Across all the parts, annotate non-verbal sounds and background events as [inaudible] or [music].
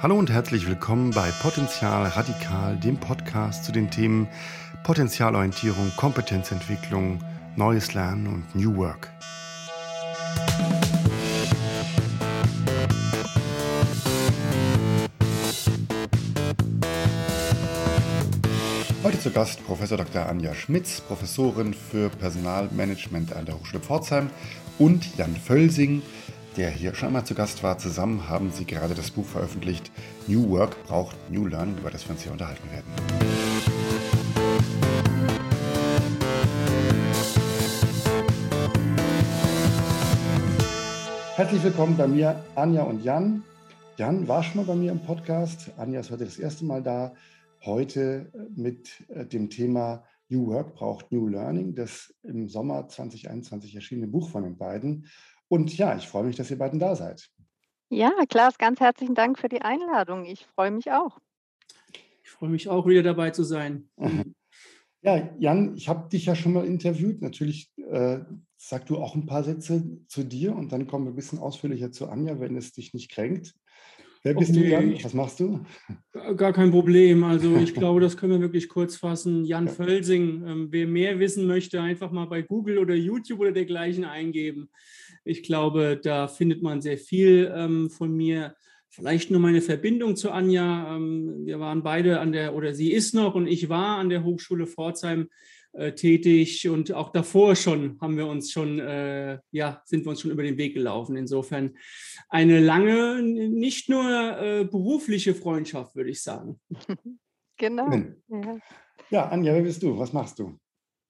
Hallo und herzlich willkommen bei Potenzial Radikal, dem Podcast zu den Themen Potenzialorientierung, Kompetenzentwicklung, neues Lernen und New Work. Heute zu Gast Professor Dr. Anja Schmitz, Professorin für Personalmanagement an der Hochschule Pforzheim und Jan Völsing, der hier schon einmal zu Gast war. Zusammen haben sie gerade das Buch veröffentlicht New Work braucht New Learning, über das wir uns hier unterhalten werden. Herzlich willkommen bei mir, Anja und Jan. Jan war schon mal bei mir im Podcast. Anja ist heute das erste Mal da. Heute mit äh, dem Thema New Work braucht New Learning, das im Sommer 2021 erschienene Buch von den beiden. Und ja, ich freue mich, dass ihr beiden da seid. Ja, Klaas, ganz herzlichen Dank für die Einladung. Ich freue mich auch. Ich freue mich auch, wieder dabei zu sein. [laughs] Ja, Jan, ich habe dich ja schon mal interviewt. Natürlich äh, sag du auch ein paar Sätze zu dir und dann kommen wir ein bisschen ausführlicher zu Anja, wenn es dich nicht kränkt. Wer bist okay. du, Jan? Was machst du? Gar kein Problem. Also ich [laughs] glaube, das können wir wirklich kurz fassen. Jan ja. Völsing. Ähm, wer mehr wissen möchte, einfach mal bei Google oder YouTube oder dergleichen eingeben. Ich glaube, da findet man sehr viel ähm, von mir. Vielleicht nur meine Verbindung zu Anja. Ähm, wir waren beide an der, oder sie ist noch und ich war an der Hochschule Pforzheim äh, tätig und auch davor schon haben wir uns schon, äh, ja, sind wir uns schon über den Weg gelaufen. Insofern eine lange, nicht nur äh, berufliche Freundschaft, würde ich sagen. [laughs] Genau. Ja. ja, Anja, wer bist du? Was machst du?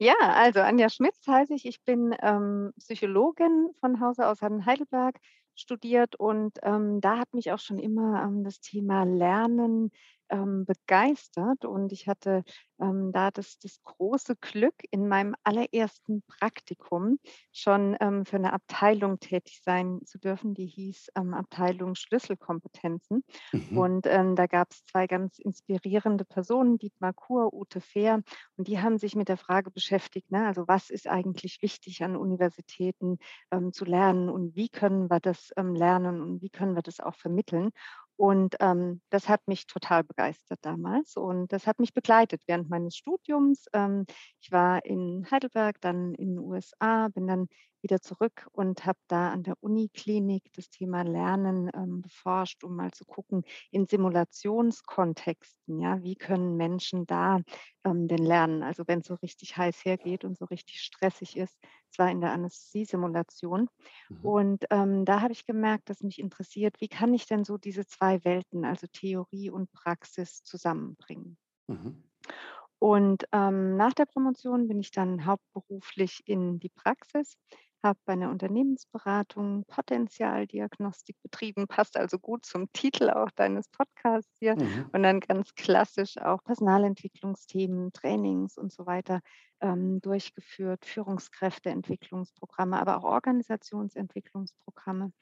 Ja, also Anja Schmitz heiße ich. Ich bin ähm, Psychologin von Hause aus, in Heidelberg studiert und ähm, da hat mich auch schon immer ähm, das Thema Lernen ähm, begeistert und ich hatte ähm, da das, das große Glück, in meinem allerersten Praktikum schon ähm, für eine Abteilung tätig sein zu dürfen, die hieß ähm, Abteilung Schlüsselkompetenzen. Mhm. Und ähm, da gab es zwei ganz inspirierende Personen, Dietmar Kur, Ute Fehr, und die haben sich mit der Frage beschäftigt, ne, also was ist eigentlich wichtig an Universitäten ähm, zu lernen und wie können wir das lernen und wie können wir das auch vermitteln. Und ähm, das hat mich total begeistert damals und das hat mich begleitet während meines Studiums. Ähm, ich war in Heidelberg, dann in den USA, bin dann wieder zurück und habe da an der Uniklinik das Thema Lernen ähm, beforscht, um mal zu gucken in Simulationskontexten, ja, wie können Menschen da ähm, denn lernen? Also wenn es so richtig heiß hergeht und so richtig stressig ist, zwar in der Anästhesiesimulation. Mhm. Und ähm, da habe ich gemerkt, dass mich interessiert, wie kann ich denn so diese zwei Welten, also Theorie und Praxis, zusammenbringen? Mhm. Und ähm, nach der Promotion bin ich dann hauptberuflich in die Praxis habe bei einer Unternehmensberatung Potenzialdiagnostik betrieben, passt also gut zum Titel auch deines Podcasts hier. Mhm. Und dann ganz klassisch auch Personalentwicklungsthemen, Trainings und so weiter ähm, durchgeführt, Führungskräfteentwicklungsprogramme, aber auch Organisationsentwicklungsprogramme.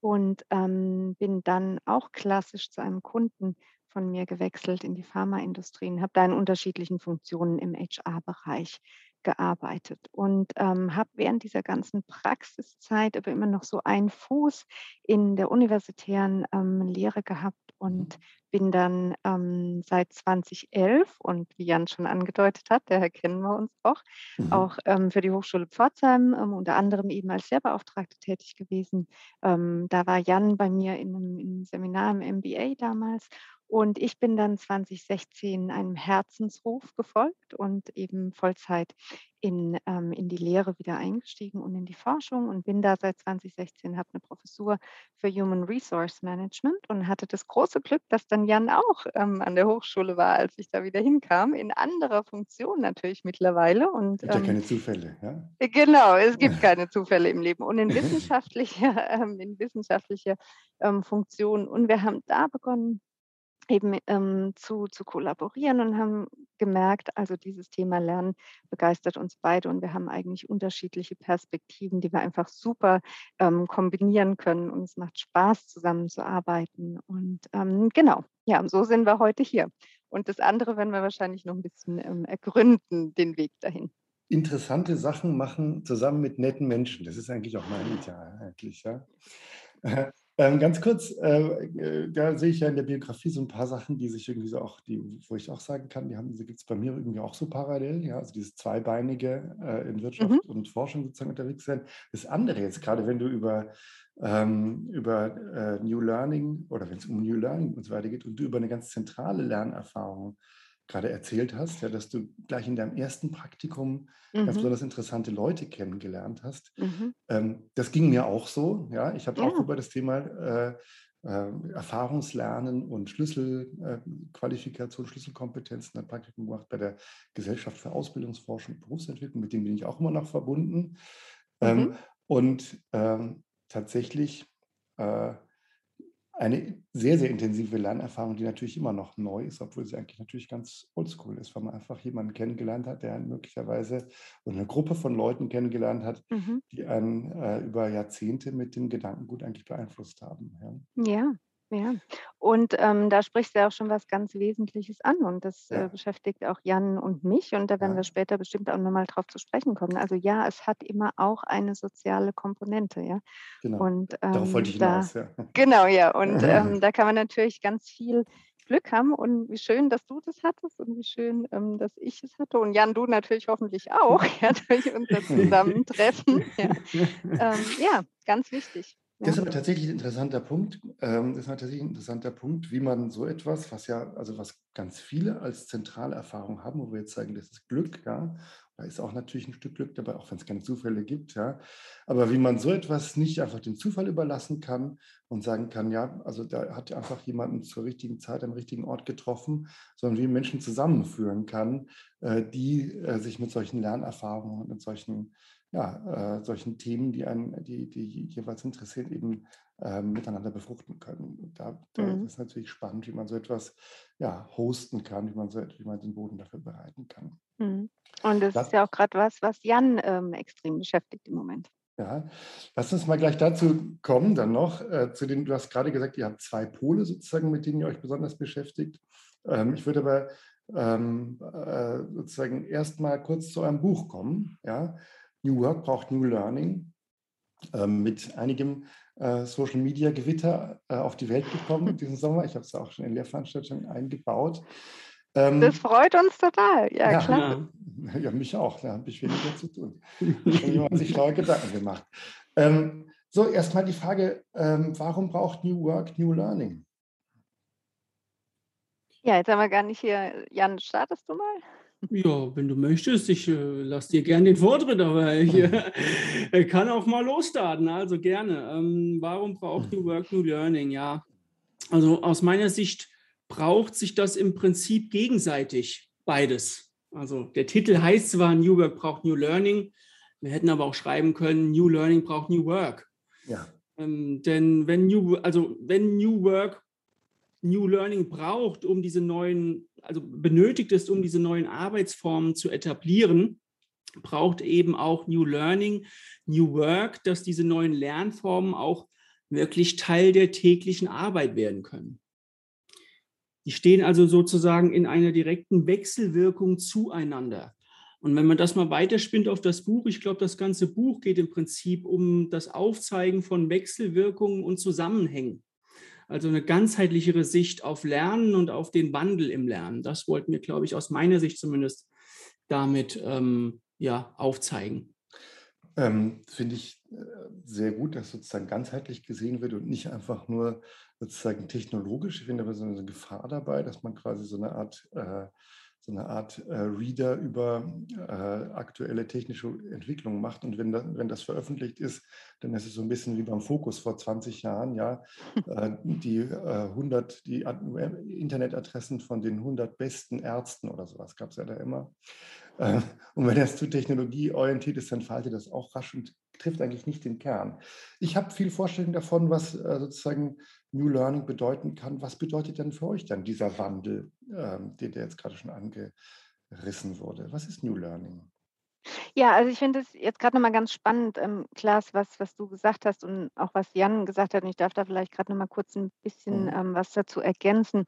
Und ähm, bin dann auch klassisch zu einem Kunden von mir gewechselt in die Pharmaindustrie und habe da in unterschiedlichen Funktionen im HR-Bereich gearbeitet und ähm, habe während dieser ganzen Praxiszeit aber immer noch so einen Fuß in der universitären ähm, Lehre gehabt und mhm. Bin dann ähm, seit 2011 und wie Jan schon angedeutet hat, daher kennen wir uns auch, mhm. auch ähm, für die Hochschule Pforzheim ähm, unter anderem eben als Lehrbeauftragte tätig gewesen. Ähm, da war Jan bei mir in einem, in einem Seminar im MBA damals und ich bin dann 2016 einem Herzensruf gefolgt und eben Vollzeit in, ähm, in die Lehre wieder eingestiegen und in die Forschung und bin da seit 2016, habe eine Professur für Human Resource Management und hatte das große Glück, dass dann Jan auch ähm, an der Hochschule war, als ich da wieder hinkam, in anderer Funktion natürlich mittlerweile. Und, gibt ähm, ja keine Zufälle, ja? Äh, genau, es gibt [laughs] keine Zufälle im Leben und in [laughs] wissenschaftlicher, [laughs] ähm, in wissenschaftlicher ähm, Funktion. Und wir haben da begonnen, eben ähm, zu, zu kollaborieren und haben gemerkt, also dieses Thema Lernen begeistert uns beide und wir haben eigentlich unterschiedliche Perspektiven, die wir einfach super ähm, kombinieren können und es macht Spaß, zusammenzuarbeiten. Und ähm, genau, ja, und so sind wir heute hier. Und das andere werden wir wahrscheinlich noch ein bisschen ähm, ergründen, den Weg dahin. Interessante Sachen machen zusammen mit netten Menschen. Das ist eigentlich auch mein Ideal, eigentlich, ja. [laughs] Ähm, ganz kurz, äh, äh, da sehe ich ja in der Biografie so ein paar Sachen, die sich irgendwie so auch, die, wo ich auch sagen kann, die, die gibt es bei mir irgendwie auch so parallel, ja, also dieses Zweibeinige äh, in Wirtschaft mhm. und Forschung sozusagen unterwegs sein. Das andere jetzt, gerade wenn du über, ähm, über äh, New Learning oder wenn es um New Learning und so weiter geht und du über eine ganz zentrale Lernerfahrung gerade erzählt hast, ja, dass du gleich in deinem ersten Praktikum mhm. ganz besonders interessante Leute kennengelernt hast. Mhm. Ähm, das ging mir auch so. Ja, ich habe ja. auch über das Thema äh, äh, Erfahrungslernen und Schlüsselqualifikation, äh, Schlüsselkompetenzen ein Praktikum gemacht bei der Gesellschaft für Ausbildungsforschung und Berufsentwicklung, mit dem bin ich auch immer noch verbunden. Ähm, mhm. und ähm, tatsächlich äh, eine sehr, sehr intensive Lernerfahrung, die natürlich immer noch neu ist, obwohl sie eigentlich natürlich ganz oldschool ist, weil man einfach jemanden kennengelernt hat, der möglicherweise oder eine Gruppe von Leuten kennengelernt hat, mhm. die einen äh, über Jahrzehnte mit dem Gedankengut eigentlich beeinflusst haben. Ja, ja. Ja, und ähm, da sprichst du ja auch schon was ganz Wesentliches an und das äh, beschäftigt auch Jan und mich und da werden wir später bestimmt auch nochmal drauf zu sprechen kommen. Also ja, es hat immer auch eine soziale Komponente, ja. genau. Und Darauf wollte ähm, ich da, hinaus, ja. genau, ja. Und ähm, [laughs] da kann man natürlich ganz viel Glück haben und wie schön, dass du das hattest und wie schön, ähm, dass ich es hatte und Jan, du natürlich hoffentlich auch, [laughs] ja, durch unser [laughs] Zusammentreffen. Ja, ähm, ja ganz wichtig. Das ist aber tatsächlich ein interessanter Punkt. Ähm, das ist tatsächlich ein interessanter Punkt, wie man so etwas, was ja, also was ganz viele als zentrale Erfahrung haben, wo wir jetzt sagen, das ist Glück, ja. Da ist auch natürlich ein Stück Glück dabei, auch wenn es keine Zufälle gibt, ja. Aber wie man so etwas nicht einfach dem Zufall überlassen kann und sagen kann, ja, also da hat einfach jemanden zur richtigen Zeit am richtigen Ort getroffen, sondern wie Menschen zusammenführen kann, äh, die äh, sich mit solchen Lernerfahrungen und mit solchen ja, äh, solchen Themen, die einen, die, die jeweils interessiert, eben äh, miteinander befruchten können. Da, da mhm. ist natürlich spannend, wie man so etwas ja, hosten kann, wie man, so, wie man den Boden dafür bereiten kann. Mhm. Und das, das, ist ja auch gerade was, was Jan ähm, extrem beschäftigt im Moment. Ja, lass uns mal gleich dazu kommen, dann noch äh, zu den, du hast gerade gesagt, ihr habt zwei Pole sozusagen, mit denen ihr euch besonders beschäftigt. Ähm, ich würde aber ähm, äh, sozusagen erstmal kurz zu eurem Buch kommen. Ja? New Work braucht New Learning ähm, mit einigem äh, Social Media Gewitter äh, auf die Welt gekommen [laughs] diesen Sommer. Ich habe es auch schon in Lehrveranstaltungen eingebaut. Ähm, das freut uns total, ja, ja klar. Ja, ja, mich auch, da habe ich weniger zu tun. Jemand hat sich schlaue Gedanken gemacht. Ähm, so, erstmal die Frage, ähm, warum braucht New Work New Learning? Ja, jetzt haben wir gar nicht hier. Jan, startest du mal? Ja, wenn du möchtest, ich äh, lasse dir gerne den Vortritt, aber ich äh, [laughs] kann auch mal losstarten, also gerne. Ähm, warum braucht New Work New Learning? Ja, also aus meiner Sicht braucht sich das im Prinzip gegenseitig, beides. Also der Titel heißt zwar New Work braucht New Learning, wir hätten aber auch schreiben können, New Learning braucht New Work. Ja. Ähm, denn wenn New, also wenn New Work New Learning braucht, um diese neuen, also benötigt ist, um diese neuen Arbeitsformen zu etablieren, braucht eben auch New Learning, New Work, dass diese neuen Lernformen auch wirklich Teil der täglichen Arbeit werden können. Die stehen also sozusagen in einer direkten Wechselwirkung zueinander. Und wenn man das mal weiterspinnt auf das Buch, ich glaube, das ganze Buch geht im Prinzip um das Aufzeigen von Wechselwirkungen und Zusammenhängen. Also eine ganzheitlichere Sicht auf Lernen und auf den Wandel im Lernen. Das wollten wir, glaube ich, aus meiner Sicht zumindest damit ähm, ja, aufzeigen. Ähm, Finde ich äh, sehr gut, dass sozusagen ganzheitlich gesehen wird und nicht einfach nur sozusagen technologisch. Ich finde aber so eine Gefahr dabei, dass man quasi so eine Art äh, so eine Art äh, Reader über äh, aktuelle technische Entwicklungen macht. Und wenn, da, wenn das veröffentlicht ist, dann ist es so ein bisschen wie beim Fokus vor 20 Jahren, ja, [laughs] äh, die äh, 100, die Internetadressen von den 100 besten Ärzten oder sowas gab es ja da immer. Äh, und wenn das zu technologieorientiert ist, dann verhaltet das auch rasch und trifft eigentlich nicht den Kern. Ich habe viel Vorstellung davon, was äh, sozusagen New Learning bedeuten kann. Was bedeutet denn für euch dann dieser Wandel, ähm, den der jetzt gerade schon angerissen wurde? Was ist New Learning? Ja, also ich finde es jetzt gerade nochmal ganz spannend, ähm, Klaas, was, was du gesagt hast und auch was Jan gesagt hat. Und ich darf da vielleicht gerade nochmal kurz ein bisschen mhm. ähm, was dazu ergänzen.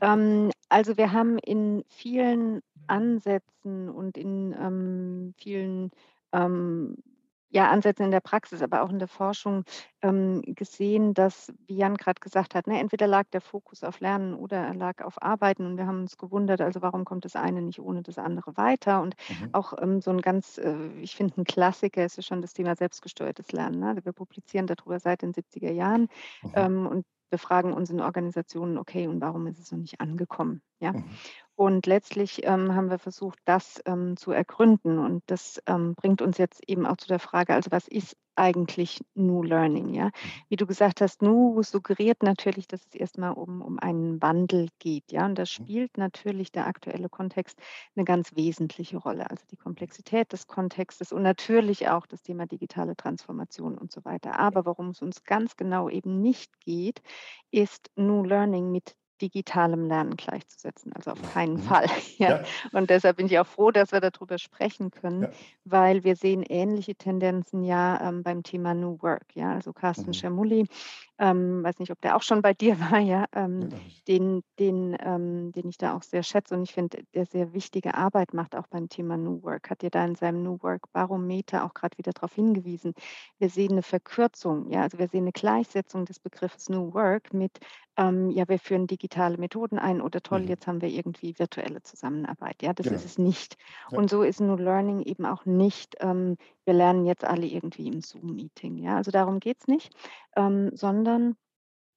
Ähm, also wir haben in vielen Ansätzen und in ähm, vielen ähm, ja, Ansätzen in der Praxis, aber auch in der Forschung ähm, gesehen, dass, wie Jan gerade gesagt hat, ne, entweder lag der Fokus auf Lernen oder er lag auf Arbeiten und wir haben uns gewundert, also warum kommt das eine nicht ohne das andere weiter und mhm. auch ähm, so ein ganz, äh, ich finde ein Klassiker ist ja schon das Thema selbstgesteuertes Lernen. Ne? Wir publizieren darüber seit den 70er Jahren mhm. ähm, und wir fragen uns in Organisationen, okay, und warum ist es noch nicht angekommen? Ja? Mhm. Und letztlich ähm, haben wir versucht, das ähm, zu ergründen. Und das ähm, bringt uns jetzt eben auch zu der Frage, also was ist eigentlich New Learning? Ja? Mhm. Wie du gesagt hast, New suggeriert natürlich, dass es erstmal um, um einen Wandel geht. Ja? Und da mhm. spielt natürlich der aktuelle Kontext eine ganz wesentliche Rolle. Also die Komplexität des Kontextes und natürlich auch das Thema digitale Transformation und so weiter. Aber worum es uns ganz genau eben nicht geht, ist New Learning mit digitalem Lernen gleichzusetzen. Also auf keinen mhm. Fall. [laughs] Ja. ja. Und deshalb bin ich auch froh, dass wir darüber sprechen können, ja. weil wir sehen ähnliche Tendenzen ja ähm, beim Thema New Work. Ja, also Carsten mhm. Schermulli ähm, weiß nicht, ob der auch schon bei dir [laughs] war, ja, ähm, ja den, den, ähm, den ich da auch sehr schätze und ich finde, der sehr wichtige Arbeit macht, auch beim Thema New Work. Hat dir da in seinem New Work Barometer auch gerade wieder darauf hingewiesen. Wir sehen eine Verkürzung, ja, also wir sehen eine Gleichsetzung des Begriffes New Work mit, ähm, ja, wir führen digitale Methoden ein oder toll, mhm. jetzt haben wir irgendwie virtuelle Zusammenarbeit. Ja, das genau. ist es nicht. Ja. Und so ist New Learning eben auch nicht, ähm, wir lernen jetzt alle irgendwie im Zoom-Meeting. Ja, also darum geht es nicht, ähm, sondern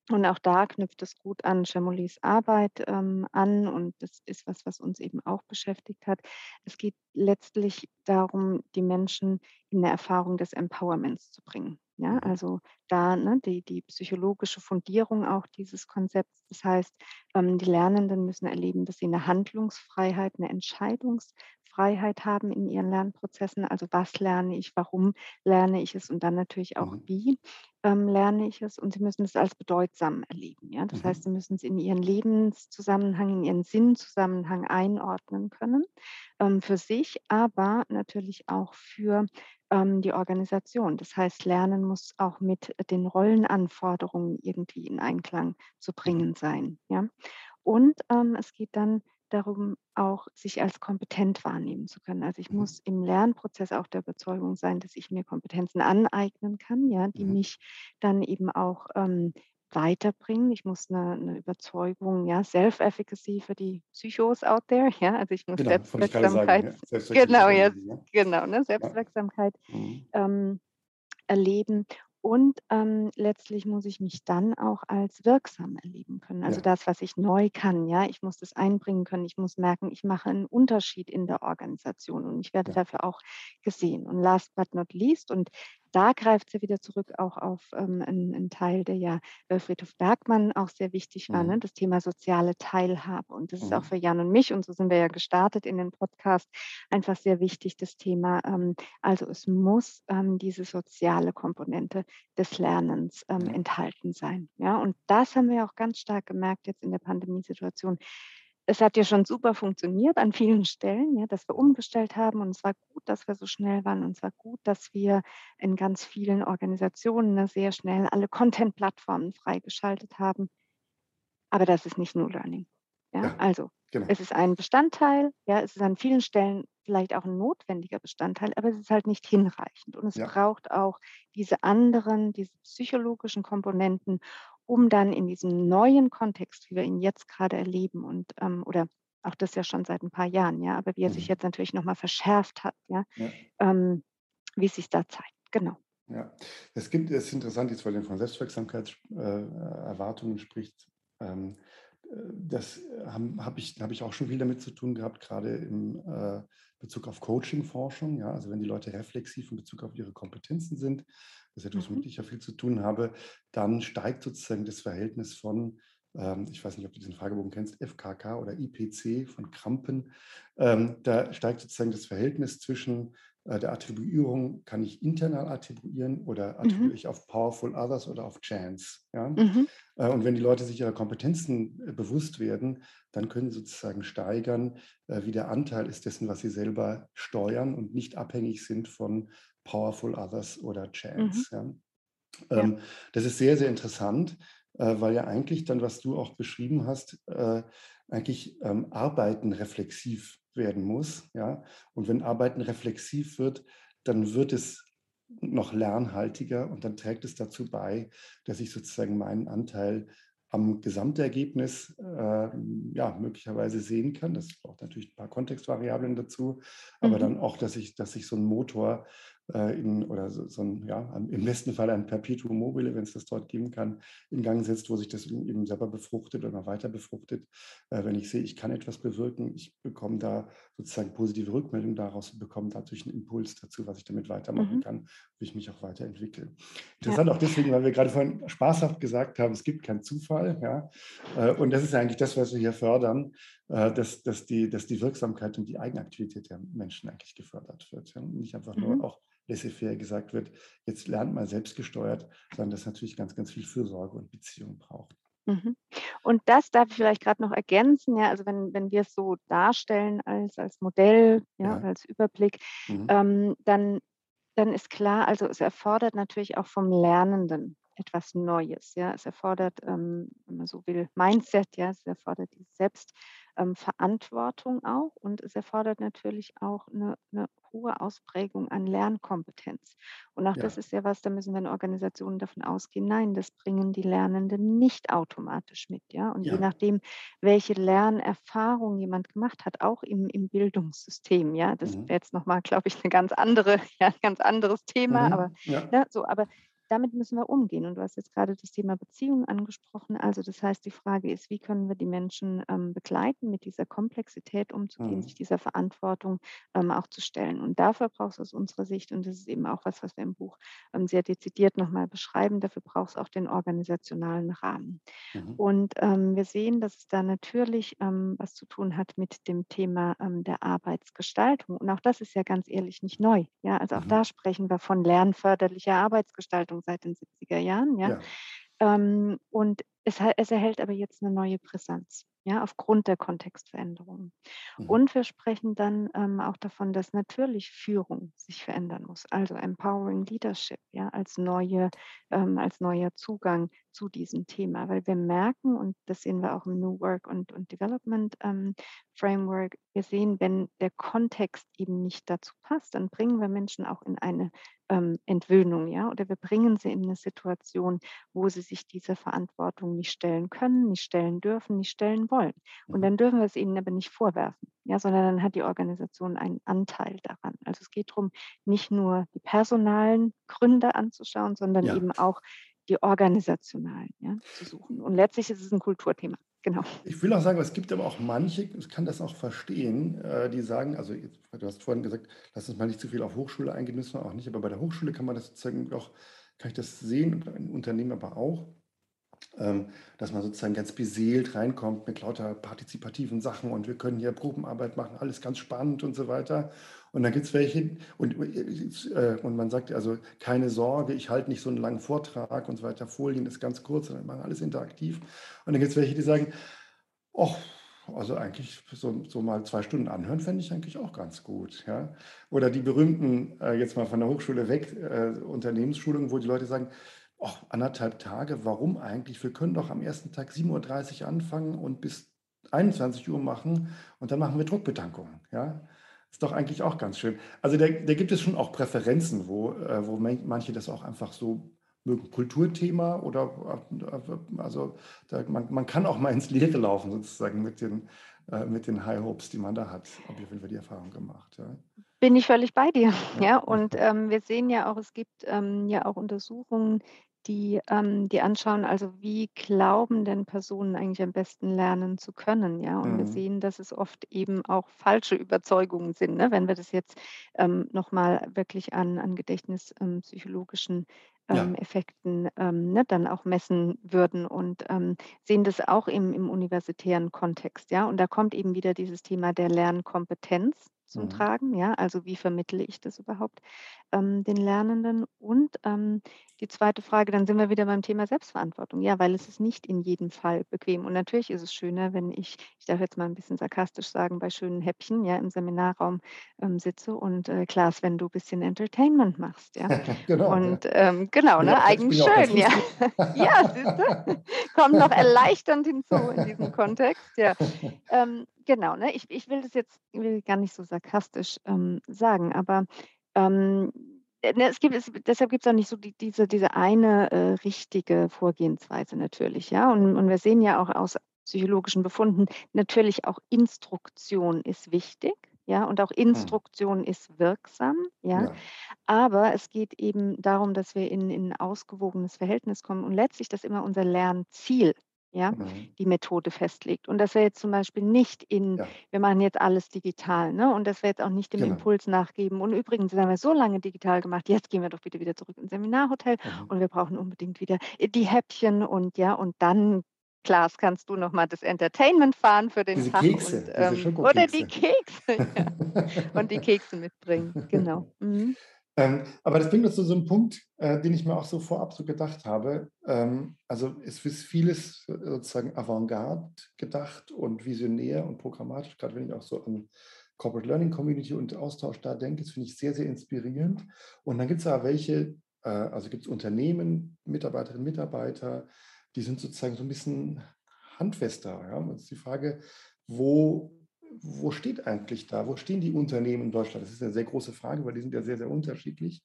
und auch da knüpft es gut an Chamolis Arbeit ähm, an und das ist was, was uns eben auch beschäftigt hat. Es geht letztlich darum, die Menschen in eine Erfahrung des Empowerments zu bringen. Ja, mhm. also da ne, die, die psychologische Fundierung auch dieses Konzepts. Das heißt, ähm, die Lernenden müssen erleben, dass sie eine Handlungsfreiheit, eine Entscheidungs Freiheit haben in ihren Lernprozessen. Also was lerne ich, warum lerne ich es und dann natürlich auch mhm. wie ähm, lerne ich es. Und sie müssen es als bedeutsam erleben. Ja? Das mhm. heißt, sie müssen es in ihren Lebenszusammenhang, in ihren Sinnzusammenhang einordnen können ähm, für sich, aber natürlich auch für ähm, die Organisation. Das heißt, Lernen muss auch mit den Rollenanforderungen irgendwie in Einklang zu mhm. bringen sein. Ja? Und ähm, es geht dann darum, auch sich als kompetent wahrnehmen zu können. Also ich mhm. muss im Lernprozess auch der Überzeugung sein, dass ich mir Kompetenzen aneignen kann, ja, die mhm. mich dann eben auch ähm, weiterbringen. Ich muss eine, eine Überzeugung, ja, Self-Efficacy für die Psychos out there, ja, also ich muss genau, Selbstwirksamkeit, sagen, ja. [laughs] Selbstwirksamkeit, genau, ja, genau, ne, Selbstwirksamkeit ja. Mhm. ähm, erleben und ähm, letztlich muss ich mich dann auch als wirksam erleben können. Also ja. das, was ich neu kann, ja, ich muss das einbringen können. Ich muss merken, ich mache einen Unterschied in der Organisation und ich werde ja. dafür auch gesehen. Und last but not least, und da greift sie wieder zurück auch auf ähm, einen, einen, Teil, der ja bei Friedhof Bergmann auch sehr wichtig war, ne? mhm. ne? das Thema soziale Teilhabe. Und das mhm. ist auch mhm. für Jan und mich, und so sind wir ja gestartet in den Podcast, einfach sehr wichtig, das Thema. Ähm, also es muss ähm, diese soziale Komponente des Lernens ähm, enthalten sein. Ja? Und das haben wir auch ganz stark gemerkt jetzt in der Pandemiesituation es hat ja schon super funktioniert an vielen Stellen, ja, dass wir umgestellt haben und es war gut, dass wir so schnell waren und es war gut, dass wir in ganz vielen Organisationen ne, sehr schnell alle Content-Plattformen freigeschaltet haben. Aber das ist nicht nur Learning. Ja? ja also genau. es ist ein Bestandteil, ja, es ist an vielen Stellen vielleicht auch ein notwendiger Bestandteil, aber es ist halt nicht hinreichend. Und es ja. braucht auch diese anderen, diese psychologischen Komponenten, um dann in diesem neuen Kontext, wie wir ihn jetzt gerade erleben und ähm, oder auch das ja schon seit ein paar Jahren, ja, aber wie er mhm. sich jetzt natürlich nochmal verschärft hat, ja, ja. Ähm, wie es sich da zeigt. Genau. Ja, es gibt, es ist interessant, jetzt weil du von Selbstwirksamkeitserwartungen äh, spricht. Ähm, das habe hab ich, hab ich auch schon viel damit zu tun gehabt, gerade im äh, Bezug auf Coaching-Forschung. Ja? Also wenn die Leute reflexiv in Bezug auf ihre Kompetenzen sind, das ist etwas, womit mhm. ich ja viel zu tun habe, dann steigt sozusagen das Verhältnis von, ähm, ich weiß nicht, ob du diesen Fragebogen kennst, FKK oder IPC von Krampen. Ähm, da steigt sozusagen das Verhältnis zwischen der Attribuierung, kann ich internal attribuieren oder attribuiere mhm. ich auf Powerful Others oder auf Chance. Ja? Mhm. Äh, und wenn die Leute sich ihrer Kompetenzen äh, bewusst werden, dann können sie sozusagen steigern, wie der Anteil ist dessen, was sie selber steuern und nicht abhängig sind von Powerful Others oder Chance. Mhm. Ja? Ähm, Das ist sehr, sehr interessant, weil ja eigentlich dann, was du auch beschrieben hast, eigentlich ähm, Arbeiten reflexiv werden muss. Ja? Und wenn Arbeiten reflexiv wird, dann wird es noch lernhaltiger und dann trägt es dazu bei, dass ich sozusagen meinen Anteil am Gesamtergebnis äh, ja, möglicherweise sehen kann. Das braucht natürlich ein paar Kontextvariablen dazu, aber mhm. dann auch, dass ich, dass ich so einen Motor in, oder so, so, ein, ja, im besten Fall ein Perpetuum mobile, wenn es das dort geben kann, in Gang setzt, wo sich das eben selber befruchtet oder weiter befruchtet. Äh, wenn ich sehe, ich kann etwas bewirken, ich bekomme da sozusagen positive Rückmeldung daraus und bekomme dadurch einen Impuls dazu, was ich damit weitermachen mhm. kann, ich mich auch weiterentwickle. Interessant ja. auch deswegen, weil wir gerade vorhin spaßhaft gesagt haben, es gibt keinen Zufall. Ja? Äh, und das ist eigentlich das, was wir hier fördern, dass, dass, die, dass die Wirksamkeit und die Eigenaktivität der Menschen eigentlich gefördert wird. Ja? Nicht einfach nur mhm. auch laissez-faire gesagt wird, jetzt lernt mal selbstgesteuert, sondern das natürlich ganz, ganz viel Fürsorge und Beziehung braucht. Mhm. Und das darf ich vielleicht gerade noch ergänzen, ja, also wenn, wenn wir es so darstellen als, als Modell, ja, ja. als Überblick, mhm. ähm, dann, dann ist klar, also es erfordert natürlich auch vom Lernenden etwas Neues, ja, es erfordert, ähm, wenn man so will, Mindset, ja, es erfordert die Selbst ähm, Verantwortung auch und es erfordert natürlich auch eine, eine hohe Ausprägung an Lernkompetenz. Und auch ja. das ist ja was, da müssen wir in Organisationen davon ausgehen, nein, das bringen die Lernenden nicht automatisch mit. Ja? Und ja. je nachdem, welche Lernerfahrung jemand gemacht hat, auch im, im Bildungssystem, ja, das mhm. wäre jetzt nochmal, glaube ich, eine ganz andere, [laughs] ja, ganz anderes Thema, mhm. aber ja. ja. Ne, so, aber damit müssen wir umgehen. Und du hast jetzt gerade das Thema Beziehung angesprochen. Also das heißt, die Frage ist, wie können wir die Menschen ähm, begleiten, mit dieser Komplexität umzugehen, mhm. sich dieser Verantwortung ähm, auch zu stellen. Und dafür brauchst du aus unserer Sicht, und das ist eben auch was, was wir im Buch ähm, sehr dezidiert nochmal beschreiben, dafür brauchst du auch den organisationalen Rahmen. Mhm. Und ähm, wir sehen, dass es da natürlich ähm, was zu tun hat mit dem Thema ähm, der Arbeitsgestaltung. Und auch das ist ja ganz ehrlich nicht neu. Ja, also auch mhm. da sprechen wir von lernförderlicher Arbeitsgestaltung Seit den 70er Jahren. Ja. ja. Ähm, und es, es, erhält aber jetzt eine neue Brisanz, ja, aufgrund der Kontextveränderungen. Mhm. Und wir sprechen dann ähm, auch davon, dass natürlich Führung sich verändern muss, also Empowering Leadership, ja, als neue, ähm, als neuer Zugang zu diesem Thema, weil wir merken, und das sehen wir auch im New Work und, und Development ähm, Framework, wir sehen, wenn der Kontext eben nicht dazu passt, dann bringen wir Menschen auch in eine ähm, Entwöhnung, ja, oder wir bringen sie in eine Situation, wo sie sich dieser Verantwortung nicht stellen können, nicht stellen dürfen, nicht stellen wollen. Und mhm. dann dürfen wir es ihnen aber nicht vorwerfen, ja, sondern dann hat die Organisation einen Anteil daran. Also es geht darum, nicht nur die personalen Gründe anzuschauen, sondern ja. eben auch die organisationalen ja, zu suchen. Und letztlich ist es ein Kulturthema. [laughs] Genau. Ich will auch sagen, es gibt aber auch manche, ich kann das auch verstehen, äh, die sagen, also du hast vorhin gesagt, lass uns mal nicht zu viel auf Hochschule eingehen, müssen wir auch nicht, aber bei der Hochschule kann man das sozusagen auch, kann ich das sehen, in Unternehmen aber auch, ähm, dass man sozusagen ganz beseelt reinkommt mit lauter partizipativen Sachen und wir können hier Probenarbeit machen, alles ganz spannend und so weiter. Und dann gibt es welche, und, äh, und man sagt also, keine Sorge, ich halte nicht so einen langen Vortrag und so weiter, Folien ist ganz kurz, sondern machen alles interaktiv. Und dann gibt es welche, die sagen, ach, also eigentlich so, so, mal zwei Stunden anhören, fände ich eigentlich auch ganz gut. Ja? Oder die berühmten, äh, jetzt mal von der Hochschule weg, äh, Unternehmensschulungen, wo die Leute sagen, ach, anderthalb Tage, warum eigentlich? Wir können doch am ersten Tag 7.30 Uhr anfangen und bis 21 Uhr machen und dann machen wir Druckbetankungen. Ja? Ist doch eigentlich auch ganz schön. Also da, da gibt es schon auch Präferenzen, wo, äh, wo manche das auch einfach so mögen. Kulturthema oder äh, also da, man, man kann auch mal ins Leere laufen, sozusagen mit den, äh, mit den High Hopes, die man da hat. Habe ich auf jeden Fall die Erfahrung gemacht. Ja. Bin ich völlig bei dir. Ja, ja und ähm, wir sehen ja auch, es gibt ähm, ja auch Untersuchungen, die, ähm, die anschauen, also wie glauben denn Personen eigentlich am besten lernen zu können, ja? Und wir mhm. sehen, dass es oft eben auch falsche Überzeugungen sind, ne? Wenn wir das jetzt ähm, nochmal wirklich an, an gedächtnispsychologischen ähm, Ja. Effekten ähm, ne, dann auch messen würden und ähm, sehen das auch im, im universitären Kontext, ja. Und da kommt eben wieder dieses Thema der Lernkompetenz zum Mhm. Tragen, ja. Also wie vermittle ich das überhaupt ähm, den Lernenden? Und ähm, die zweite Frage, dann sind wir wieder beim Thema Selbstverantwortung. Ja, weil es ist nicht in jedem Fall bequem. Und natürlich ist es schöner, wenn ich, ich darf jetzt mal ein bisschen sarkastisch sagen, bei schönen Häppchen ja im Seminarraum ähm, sitze und äh, Klaas, wenn du ein bisschen Entertainment machst, ja. [laughs] genau. Und ja. ähm, genau, ne, eigentlich schön, ja. ja, [laughs] siehst du? [laughs] Kommt noch erleichternd hinzu in diesem Kontext, ja. Genau, ne? Ich, ich will das jetzt will gar nicht so sarkastisch ähm, sagen, aber ähm, ne, es gibt, es, deshalb gibt es auch nicht so die, diese, diese eine äh, richtige Vorgehensweise natürlich, ja. Und, und wir sehen ja auch aus psychologischen Befunden, natürlich auch Instruktion ist wichtig. Ja, und auch hm. Instruktion ist wirksam, ja? ja? Aber es geht eben darum, dass wir in, in ein ausgewogenes Verhältnis kommen und letztlich das immer unser Lernziel ja, mhm. die Methode festlegt. Und dass wir jetzt zum Beispiel nicht in, ja. wir machen jetzt alles digital, ne? Und dass wir jetzt auch nicht dem genau. Impuls nachgeben. Und übrigens haben wir so lange digital gemacht, jetzt gehen wir doch bitte wieder zurück ins Seminarhotel mhm. und wir brauchen unbedingt wieder die Häppchen und ja, und dann Klaas, kannst du noch mal das Entertainment fahren für den diese Tag Kekse, und, ähm, oder die Kekse [laughs] ja. und die [laughs] Kekse mitbringen, genau. Mhm. Ähm, aber das bringt uns zu so einem Punkt, äh, den ich mir auch so vorab so gedacht habe. Ähm, also es ist vieles sozusagen Avantgarde gedacht und visionär und programmatisch, gerade wenn ich auch so an Corporate Learning Community und Austausch da denke, das finde ich sehr, sehr inspirierend. Und dann gibt es aber welche, äh, also gibt es Unternehmen, Mitarbeiterinnen, Mitarbeiter, die sind sozusagen so ein bisschen handfester. Ja? Und ist die Frage, wo wo steht eigentlich da? Wo stehen die Unternehmen in Deutschland? Das ist eine sehr große Frage, weil die sind ja sehr, sehr unterschiedlich.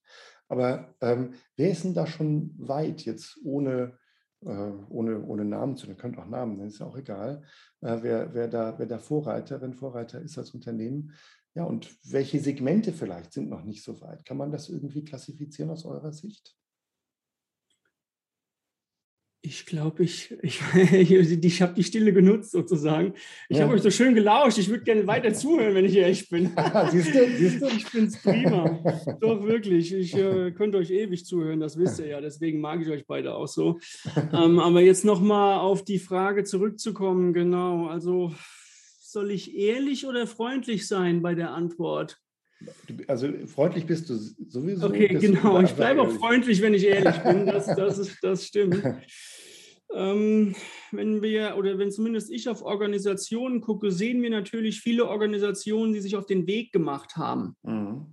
Aber ähm, wer ist denn da schon weit, jetzt ohne, äh, ohne, ohne Namen zu nennen? Könnt auch Namen nennen, ist ja auch egal. Äh, wer, wer, da, wer da Vorreiterin, Vorreiter ist als Unternehmen. Ja, und welche Segmente vielleicht sind noch nicht so weit? Kann man das irgendwie klassifizieren aus eurer Sicht? Ich glaube, ich, ich, [laughs] ich habe die Stille genutzt sozusagen. Ich ja. habe euch so schön gelauscht. Ich würde gerne weiter zuhören, wenn ich echt bin. [laughs] siehst du, siehst du? Ich finde es prima. [laughs] Doch, wirklich. Ich äh, könnte euch ewig zuhören, das wisst ihr ja. Deswegen mag ich euch beide auch so. Ähm, aber jetzt nochmal auf die Frage zurückzukommen. Genau. Also, soll ich ehrlich oder freundlich sein bei der Antwort? Also freundlich bist du sowieso. Okay, genau. Ich bleibe auch freundlich, wenn ich ehrlich bin. Das, [laughs] das, ist, das stimmt. [laughs] ähm, wenn wir oder wenn zumindest ich auf Organisationen gucke, sehen wir natürlich viele Organisationen, die sich auf den Weg gemacht haben. Mhm.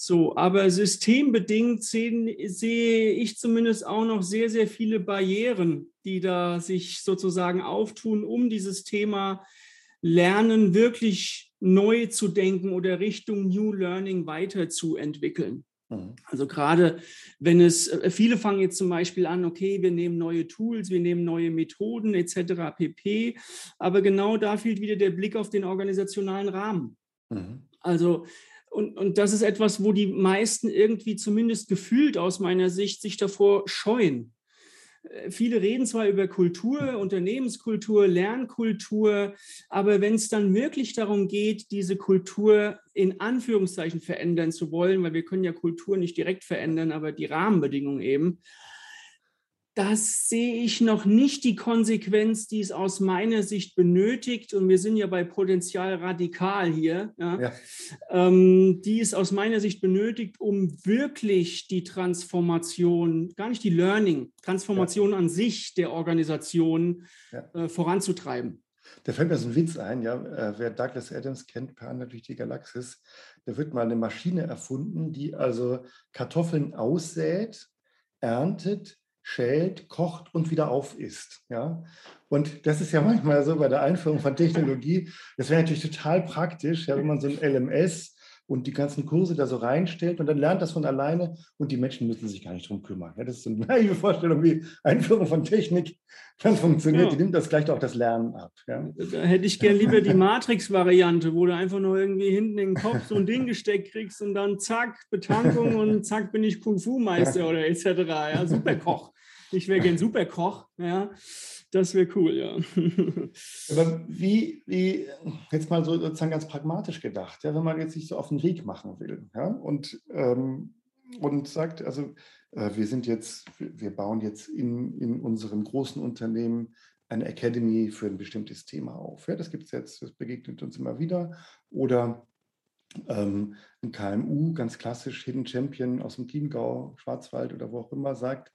So, aber systembedingt sehen, sehe ich zumindest auch noch sehr, sehr viele Barrieren, die da sich sozusagen auftun, um dieses Thema Lernen wirklich neu zu denken oder Richtung New Learning weiterzuentwickeln. Mhm. Also gerade wenn es, äh, viele fangen jetzt zum Beispiel an, okay, wir nehmen neue Tools, wir nehmen neue Methoden etc. pp. Aber genau da fehlt wieder der Blick auf den organisationalen Rahmen. Mhm. Also und, und das ist etwas, wo die meisten irgendwie zumindest gefühlt aus meiner Sicht sich davor scheuen. Äh, viele reden zwar über Kultur, Unternehmenskultur, Lernkultur, aber wenn es dann wirklich darum geht, diese Kultur in Anführungszeichen verändern zu wollen, weil wir können ja Kultur nicht direkt verändern, aber die Rahmenbedingungen eben, das sehe ich noch nicht die Konsequenz, die es aus meiner Sicht benötigt. Und wir sind ja bei Potenzial radikal hier, ja, ja. Ähm, die es aus meiner Sicht benötigt, um wirklich die Transformation, gar nicht die Learning, Transformation ja. an sich der Organisation äh, voranzutreiben. Da fällt mir so ein Witz ein, ja, äh, wer Douglas Adams kennt, per durch die Galaxis, da wird mal eine Maschine erfunden, die also Kartoffeln aussät, erntet, schält, kocht und wieder aufisst. Ja? Und das ist ja manchmal so bei der Einführung von Technologie. Das wäre natürlich total praktisch, ja, wenn man so ein LMS und die ganzen Kurse da so reinstellt und dann lernt das von alleine und die Menschen müssen sich gar nicht drum kümmern. Ja, das ist so eine [laughs] naive Vorstellung, wie Einführung von Technik dann funktioniert. Ja. Die nimmt das gleich auch das Lernen ab. Ja. Da hätte ich gern lieber die Matrix-Variante, wo du einfach nur irgendwie hinten in den Kopf so ein Ding gesteckt kriegst und dann zack, Betankung und zack, bin ich Kung-Fu-Meister oder etc. Ja, Superkoch. Ich wäre gern Superkoch. Ja. Das wäre cool, ja. Aber wie, wie, jetzt mal so sozusagen ganz pragmatisch gedacht, ja, wenn man jetzt sich so auf den Weg machen will ja, und, ähm, und sagt, also äh, wir sind jetzt, wir bauen jetzt in, in unseren großen Unternehmen eine Academy für ein bestimmtes Thema auf. Ja, das gibt es jetzt, das begegnet uns immer wieder. Oder ähm, ein KMU, ganz klassisch Hidden Champion aus dem Chiemgau, Schwarzwald oder wo auch immer, sagt,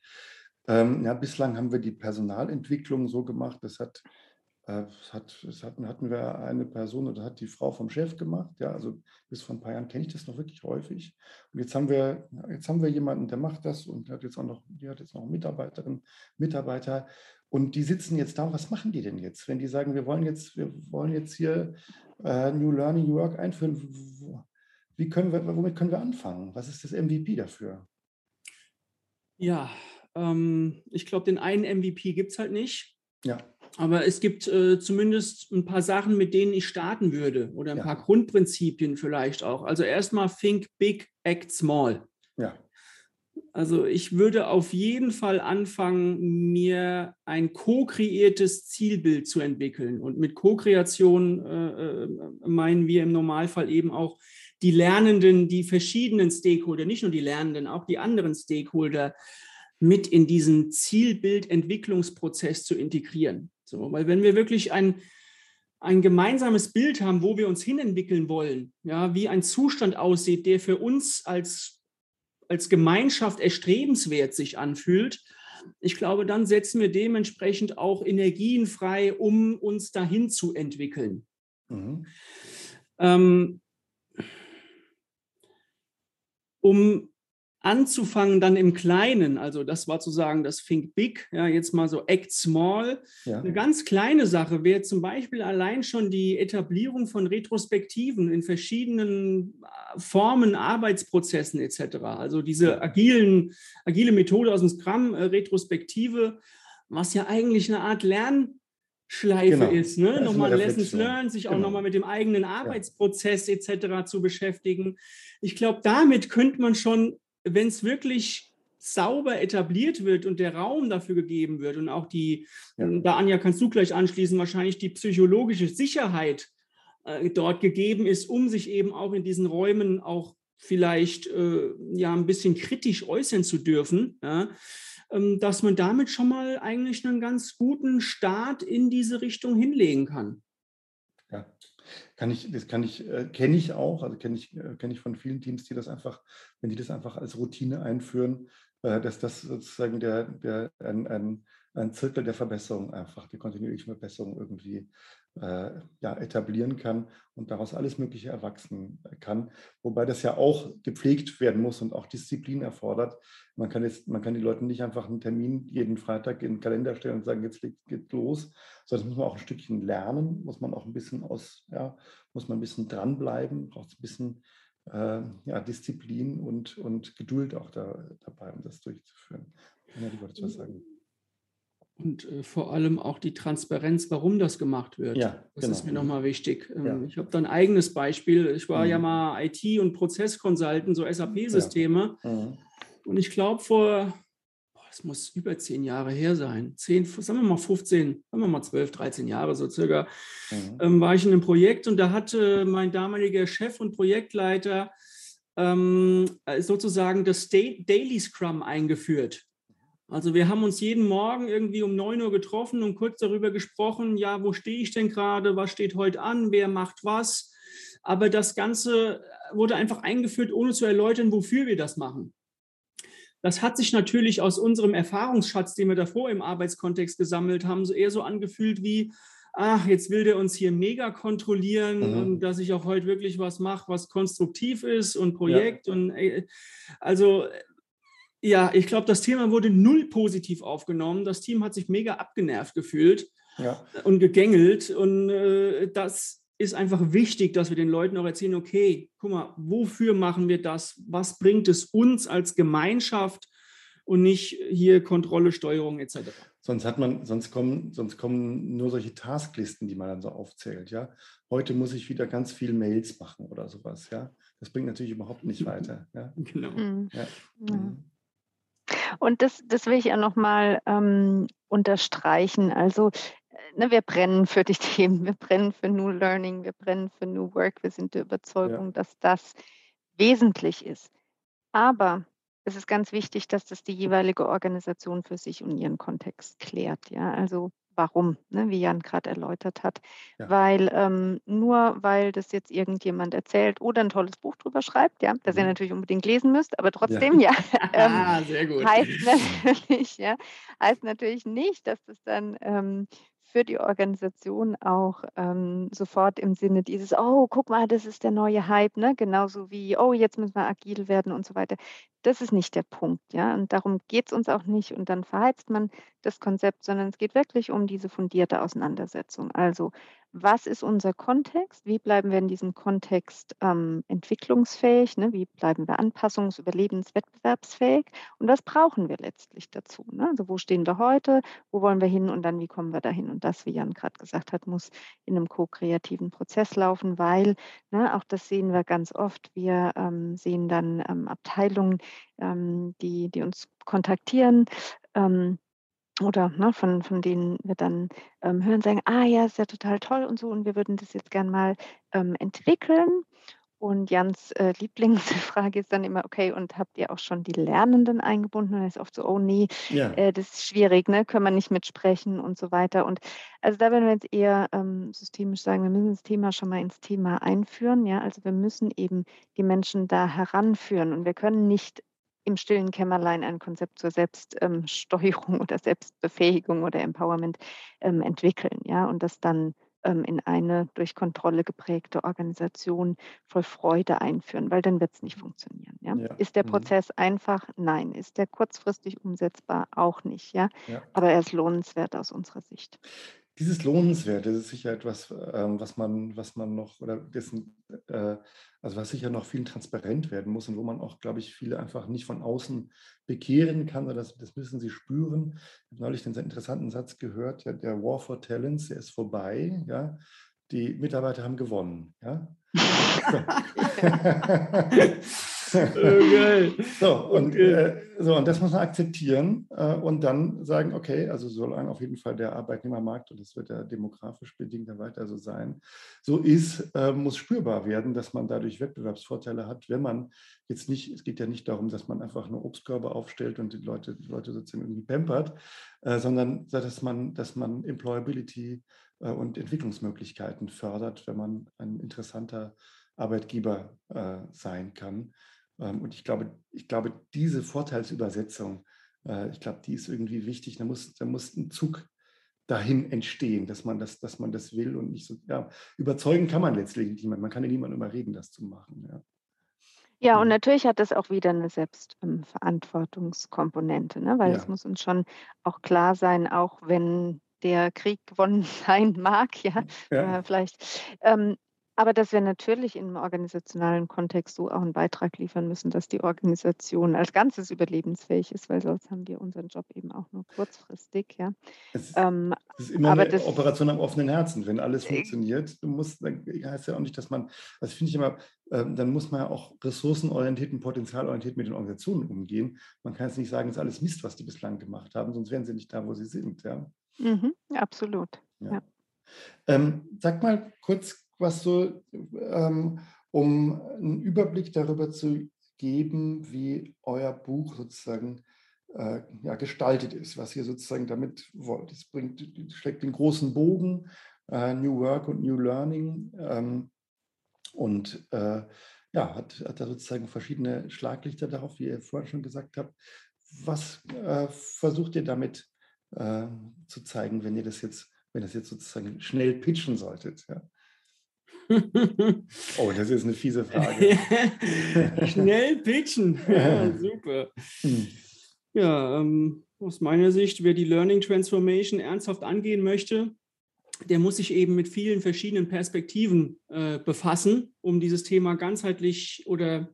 ähm, ja, bislang haben wir die Personalentwicklung so gemacht, das hat, äh, hat, das hatten, hatten wir eine Person oder hat die Frau vom Chef gemacht. Ja, also bis vor ein paar Jahren kenne ich das noch wirklich häufig. Und jetzt haben wir, jetzt haben wir jemanden, der macht das und hat jetzt auch noch, die hat jetzt noch Mitarbeiterinnen, Mitarbeiter. Und die sitzen jetzt da, was machen die denn jetzt? Wenn die sagen, wir wollen jetzt, wir wollen jetzt hier äh, New Learning, New Work einführen, Wie können wir, womit können wir anfangen? Was ist das MVP dafür? Ja, ähm, ich glaube, den einen MVP gibt es halt nicht. Ja. Aber es gibt äh, zumindest ein paar Sachen, mit denen ich starten würde oder ein Ja. paar Grundprinzipien vielleicht auch. Also erstmal think big, act small. Ja. Also ich würde auf jeden Fall anfangen, mir ein co-kreiertes Zielbild zu entwickeln. Und mit Co-Kreation äh, äh, meinen wir im Normalfall eben auch die Lernenden, die verschiedenen Stakeholder, nicht nur die Lernenden, auch die anderen Stakeholder mit in diesen Zielbildentwicklungsprozess zu integrieren. So, weil wenn wir wirklich ein, ein gemeinsames Bild haben, wo wir uns hinentwickeln wollen, ja, wie ein Zustand aussieht, der für uns als, als Gemeinschaft erstrebenswert sich anfühlt, ich glaube, dann setzen wir dementsprechend auch Energien frei, um uns dahin zu entwickeln. Mhm. Ähm, um anzufangen dann im Kleinen, also das war zu sagen, das Think Big, ja, jetzt mal so Act Small. Ja. Eine ganz kleine Sache wäre zum Beispiel allein schon die Etablierung von Retrospektiven in verschiedenen äh, Formen, Arbeitsprozessen etc. Also diese agilen, agile Methode aus dem Scrum, äh, Retrospektive, was ja eigentlich eine Art Lernschleife Genau. ist, Ja, ne? eine nochmal Lessons. Learned, sich auch Genau. nochmal mit dem eigenen Arbeitsprozess etc. zu beschäftigen. Ich glaube, damit könnte man schon, wenn es wirklich sauber etabliert wird und der Raum dafür gegeben wird und auch die, Ja. da Anja, kannst du gleich anschließen, wahrscheinlich die psychologische Sicherheit äh, dort gegeben ist, um sich eben auch in diesen Räumen auch vielleicht äh, ja ein bisschen kritisch äußern zu dürfen, ja, ähm, dass man damit schon mal eigentlich einen ganz guten Start in diese Richtung hinlegen kann. Ja, kann ich, das kann ich, äh, kenne ich auch, also kenne ich, äh, kenne ich von vielen Teams, die das einfach, wenn die das einfach als Routine einführen, äh, dass das sozusagen der, der ein, ein, ein Zirkel der Verbesserung einfach, die kontinuierliche Verbesserung irgendwie äh, ja, etablieren kann und daraus alles Mögliche erwachsen kann. Wobei das ja auch gepflegt werden muss und auch Disziplin erfordert. Man kann jetzt, man kann die Leuten nicht einfach einen Termin jeden Freitag in den Kalender stellen und sagen, jetzt geht, geht los, sondern das muss man auch ein Stückchen lernen, muss man auch ein bisschen aus, ja, muss man ein bisschen dranbleiben, braucht ein bisschen äh, ja, Disziplin und, und Geduld auch da, dabei, um das durchzuführen. Ja, du wolltest was sagen. Und äh, vor allem auch die Transparenz, warum das gemacht wird. Ja, das ist mir genau. nochmal wichtig. Ähm, Ja. Ich habe da ein eigenes Beispiel. Ich war ja Mhm. mal IT- und Prozessconsultant, so SAP-Systeme. Mhm. Und ich glaube, vor, es muss über zehn Jahre her sein, zehn, sagen wir mal 15, sagen wir mal 12, 13 Jahre so circa, Mhm. ähm, war ich in einem Projekt und da hatte mein damaliger Chef und Projektleiter ähm, äh, sozusagen das Daily Scrum eingeführt. Also wir haben uns jeden Morgen irgendwie um 9 Uhr getroffen und kurz darüber gesprochen, ja, wo stehe ich denn gerade, was steht heute an, wer macht was. Aber das Ganze wurde einfach eingeführt, ohne zu erläutern, wofür wir das machen. Das hat sich natürlich aus unserem Erfahrungsschatz, den wir davor im Arbeitskontext gesammelt haben, so eher so angefühlt wie, ach, jetzt will der uns hier mega kontrollieren Mhm. und dass ich auch heute wirklich was mache, was konstruktiv ist und Projekt und äh, also ja, ich glaube, das Thema wurde null positiv aufgenommen. Das Team hat sich mega abgenervt gefühlt Ja, und gegängelt. Und äh, das ist einfach wichtig, dass wir den Leuten auch erzählen, okay, guck mal, wofür machen wir das? Was bringt es uns als Gemeinschaft und nicht hier Kontrolle, Steuerung etc. sonst hat man, sonst kommen, sonst kommen nur solche Tasklisten, die man dann so aufzählt, ja. Heute muss ich wieder ganz viel Mails machen oder sowas, ja. Das bringt natürlich überhaupt nicht [laughs] weiter. Ja. Genau. Mhm. Ja. Ja. Und das, das will ich ja nochmal ähm, unterstreichen. Also, äh, ne, wir brennen für die [laughs] Themen, wir brennen für New Learning, wir brennen für New Work, wir sind der Überzeugung, dass das wesentlich ist. Aber es ist ganz wichtig, dass das die jeweilige Organisation für sich und ihren Kontext klärt. Ja, also warum, ne, wie Jan gerade erläutert hat. Ja. Weil ähm, nur weil das jetzt irgendjemand erzählt oder ein tolles Buch drüber schreibt, ja, das ihr Mhm. natürlich unbedingt lesen müsst, aber trotzdem, ja, [laughs] ähm, Ah, sehr gut. heißt [laughs] natürlich, ja, heißt natürlich nicht, dass das dann ähm, für die Organisation auch ähm, sofort im Sinne dieses, oh, guck mal, das ist der neue Hype, ne? genauso wie, oh, jetzt müssen wir agil werden und so weiter. Das ist nicht der Punkt, ja. Und darum geht es uns auch nicht und dann verheizt man das Konzept, sondern es geht wirklich um diese fundierte Auseinandersetzung. Also, was ist unser Kontext, wie bleiben wir in diesem Kontext ähm, entwicklungsfähig, ne? wie bleiben wir anpassungs-, überlebens-, wettbewerbsfähig und was brauchen wir letztlich dazu. Ne? Also wo stehen wir heute, wo wollen wir hin und dann wie kommen wir dahin. Und das, wie Jan gerade gesagt hat, muss in einem ko-kreativen Prozess laufen, weil, ne, auch das sehen wir ganz oft, wir ähm, sehen dann ähm, Abteilungen, ähm, die, die uns kontaktieren, ähm, oder ne, von, von denen wir dann ähm, hören, sagen, ah ja, ist ja total toll und so und wir würden das jetzt gern mal ähm, entwickeln. Und Jans äh, Lieblingsfrage ist dann immer, okay, und habt ihr auch schon die Lernenden eingebunden? Und dann ist oft so, oh nee, ja. äh, das ist schwierig, ne? können wir nicht mitsprechen und so weiter. Und also da werden wir jetzt eher ähm, systemisch sagen, wir müssen das Thema schon mal ins Thema einführen. Ja, also wir müssen eben die Menschen da heranführen und wir können nicht im stillen Kämmerlein ein Konzept zur Selbststeuerung [laughs] oder Selbstbefähigung oder Empowerment ähm, entwickeln, ja, und das dann ähm, in eine durch Kontrolle geprägte Organisation voll Freude einführen, weil dann wird es nicht funktionieren. Ja? ja. Ist der mhm. Prozess mhm. einfach? Nein. Ist der kurzfristig umsetzbar? Auch nicht. Ja? ja? Aber er ist lohnenswert aus unserer Sicht. Dieses Lohnenswert, das ist sicher etwas, ähm, was man, was man noch, oder dessen, äh, also was sicher noch viel transparent werden muss und wo man auch, glaube ich, viele einfach nicht von außen bekehren kann, sondern das, das müssen sie spüren. Ich habe neulich den sehr interessanten Satz gehört, ja, der War for Talents, der ist vorbei, ja. Die Mitarbeiter haben gewonnen, ja. [laughs] [laughs] [laughs] okay. so, und, okay. äh, so, und das muss man akzeptieren äh, und dann sagen, okay, also solange auf jeden Fall der Arbeitnehmermarkt, und das wird ja demografisch bedingt dann weiter so sein, so ist, äh, muss spürbar werden, dass man dadurch Wettbewerbsvorteile hat, wenn man jetzt nicht, es geht ja nicht darum, dass man einfach nur Obstkörbe aufstellt und die Leute, die Leute sozusagen irgendwie pampert, äh, sondern dass man, dass man Employability äh, und Entwicklungsmöglichkeiten fördert, wenn man ein interessanter Arbeitgeber äh, sein kann. Ähm, und ich glaube, ich glaube, diese Vorteilsübersetzung, äh, ich glaube, die ist irgendwie wichtig. Da muss, da muss ein Zug dahin entstehen, dass man das, dass man das will und nicht so, ja, überzeugen kann man letztlich niemand. Man kann ja niemanden überreden, das zu machen. Ja. Ja, und natürlich hat das auch wieder eine Selbstverantwortungskomponente, ne? weil es muss uns schon auch klar sein, auch wenn der Krieg gewonnen [laughs] sein mag, ja, ja. Äh, vielleicht, ähm, aber dass wir natürlich im organisationalen Kontext so auch einen Beitrag liefern müssen, dass die Organisation als Ganzes überlebensfähig ist, weil sonst haben wir unseren Job eben auch nur kurzfristig. Ja. Es ist, ähm, es ist immer eine das, Operation am offenen Herzen, wenn alles äh, funktioniert. Du musst, dann heißt ja auch nicht, dass man, das finde ich immer, ähm, dann muss man ja auch ressourcenorientiert und potenzialorientiert mit den Organisationen umgehen. Man kann jetzt nicht sagen, es ist alles Mist, was die bislang gemacht haben, sonst wären sie nicht da, wo sie sind. Ja. Mhm, absolut. Ja. Ja. Ähm, sag mal kurz was so, ähm, um einen Überblick darüber zu geben, wie euer Buch sozusagen äh, ja, gestaltet ist, was ihr sozusagen damit wollt. Es bringt, schlägt den großen Bogen, äh, New Work und New Learning ähm, und äh, ja, hat, hat da sozusagen verschiedene Schlaglichter darauf, wie ihr vorhin schon gesagt habt. Was äh, versucht ihr damit äh, zu zeigen, wenn ihr das jetzt, wenn das jetzt sozusagen schnell pitchen solltet? Ja? [laughs] Oh, das ist eine fiese Frage. [laughs] Schnell pitchen. [laughs] Ja, super. Hm. Ja, ähm, aus meiner Sicht, wer die Learning Transformation ernsthaft angehen möchte, der muss sich eben mit vielen verschiedenen Perspektiven äh, befassen, um dieses Thema ganzheitlich oder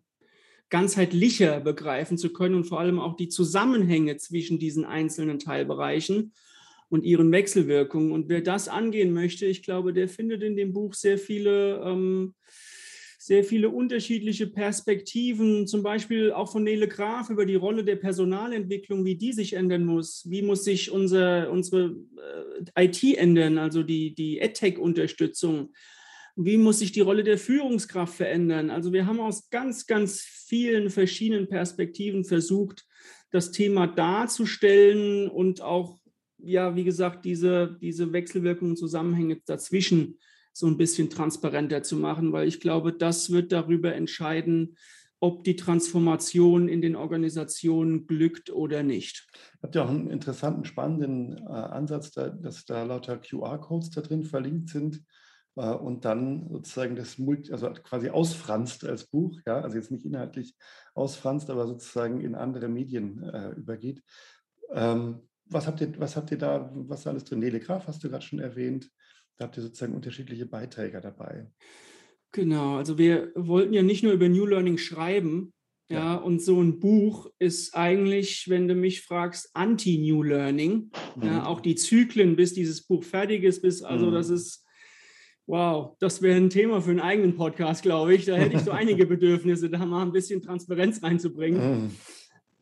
ganzheitlicher begreifen zu können und vor allem auch die Zusammenhänge zwischen diesen einzelnen Teilbereichen und ihren Wechselwirkungen. Und wer das angehen möchte, ich glaube, der findet in dem Buch sehr viele, ähm, sehr viele unterschiedliche Perspektiven, zum Beispiel auch von Nele Graf über die Rolle der Personalentwicklung, wie die sich ändern muss. Wie muss sich unser, unsere äh, IT ändern, also die, die EdTech-Unterstützung. Wie muss sich die Rolle der Führungskraft verändern? Also wir haben aus ganz, ganz vielen verschiedenen Perspektiven versucht, das Thema darzustellen und auch ja, wie gesagt, diese, diese Wechselwirkungen, Zusammenhänge dazwischen so ein bisschen transparenter zu machen, weil ich glaube, das wird darüber entscheiden, ob die Transformation in den Organisationen glückt oder nicht. Habt ihr auch einen interessanten, spannenden äh, Ansatz, da, dass da lauter QR-Codes da drin verlinkt sind äh, und dann sozusagen das Multi, also quasi ausfranst als Buch, ja, also jetzt nicht inhaltlich ausfranst, aber sozusagen in andere Medien äh, übergeht. Ähm, was habt ihr, was habt ihr da, was alles drin? Nele Graf hast du gerade schon erwähnt. da habt ihr sozusagen unterschiedliche Beiträger dabei. Genau, also wir wollten ja nicht nur über New Learning schreiben, ja, ja und so ein Buch ist eigentlich, wenn du mich fragst, Anti-New Learning. Mhm. Ja, auch die Zyklen, bis dieses Buch fertig ist, bis, also mhm. das ist, wow, das wäre ein Thema für einen eigenen Podcast, glaube ich. Da hätte ich so [laughs] einige Bedürfnisse, da mal ein bisschen Transparenz reinzubringen. Mhm.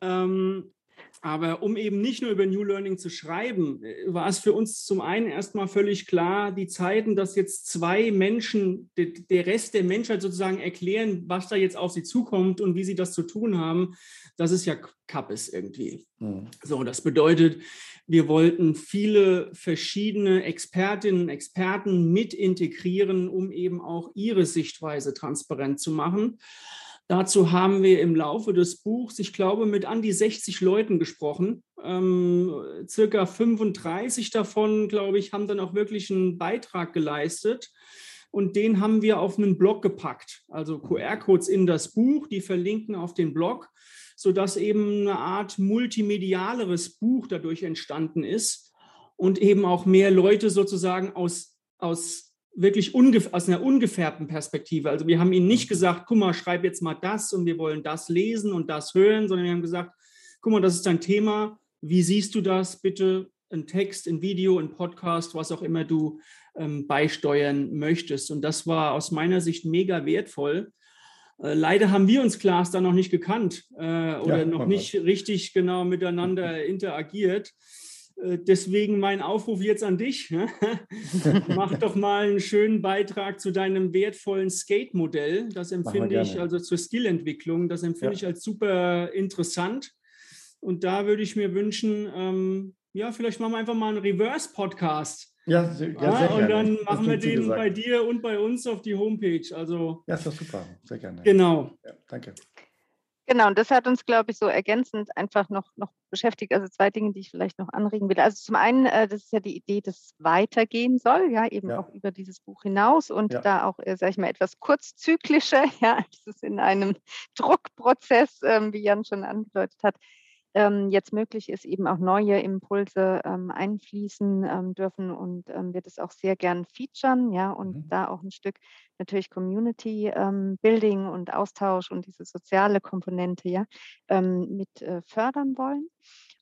Ähm, aber um eben nicht nur über New Learning zu schreiben, äh, war es für uns zum einen erstmal völlig klar, die Zeiten, dass jetzt zwei Menschen, der Rest der Menschheit sozusagen erklären, was da jetzt auf sie zukommt und wie sie das zu tun haben, das ist ja Kappes irgendwie. Mhm. So, das bedeutet, wir wollten viele verschiedene Expertinnen und Experten mit integrieren, um eben auch ihre Sichtweise transparent zu machen. Dazu haben wir im Laufe des Buchs, ich glaube, mit an die 60 Leuten gesprochen. Ähm, circa 35 davon, glaube ich, haben dann auch wirklich einen Beitrag geleistet. Und den haben wir auf einen Blog gepackt. Also QR-Codes in das Buch, die verlinken auf den Blog, sodass eben eine Art multimedialeres Buch dadurch entstanden ist und eben auch mehr Leute sozusagen aus, aus wirklich aus einer ungefärbten Perspektive. Also wir haben ihnen nicht gesagt, guck mal, schreib jetzt mal das und wir wollen das lesen und das hören, sondern wir haben gesagt, guck mal, das ist dein Thema. Wie siehst du das? Bitte ein Text, ein Video, ein Podcast, was auch immer du ähm, beisteuern möchtest. Und das war aus meiner Sicht mega wertvoll. Äh, leider haben wir uns Klaas da noch nicht gekannt äh, oder ja, noch nicht richtig genau miteinander [laughs] interagiert. Äh, deswegen mein Aufruf jetzt an dich. [laughs] Mach doch mal einen schönen Beitrag zu deinem wertvollen Skate-Modell. Das empfinde ich, also zur Skillentwicklung, das empfinde ja. ich als super interessant. Und da würde ich mir wünschen, ähm, ja, vielleicht machen wir einfach mal einen Reverse-Podcast. Ja, sehr, ja, sehr Und dann machen wir den bei dir und bei uns auf die Homepage. Also, ja, ist doch super. Sehr gerne. Genau. Ja, danke. Genau, und das hat uns, glaube ich, so ergänzend einfach noch, noch beschäftigt. Also zwei Dinge, die ich vielleicht noch anregen will. Also zum einen, äh, das ist ja die Idee, dass es weitergehen soll, ja, eben ja. auch über dieses Buch hinaus und ja. da auch, äh, sage ich mal, etwas kurzzyklischer, [laughs] ja, als es in einem Druckprozess, ähm, wie Jan schon angedeutet hat, ähm, jetzt möglich ist, eben auch neue Impulse ähm, einfließen ähm, dürfen und ähm, wird es auch sehr gern featuren, ja, und mhm. da auch ein Stück natürlich Community ähm, Building und Austausch und diese soziale Komponente, ja, ähm, mit äh, fördern wollen.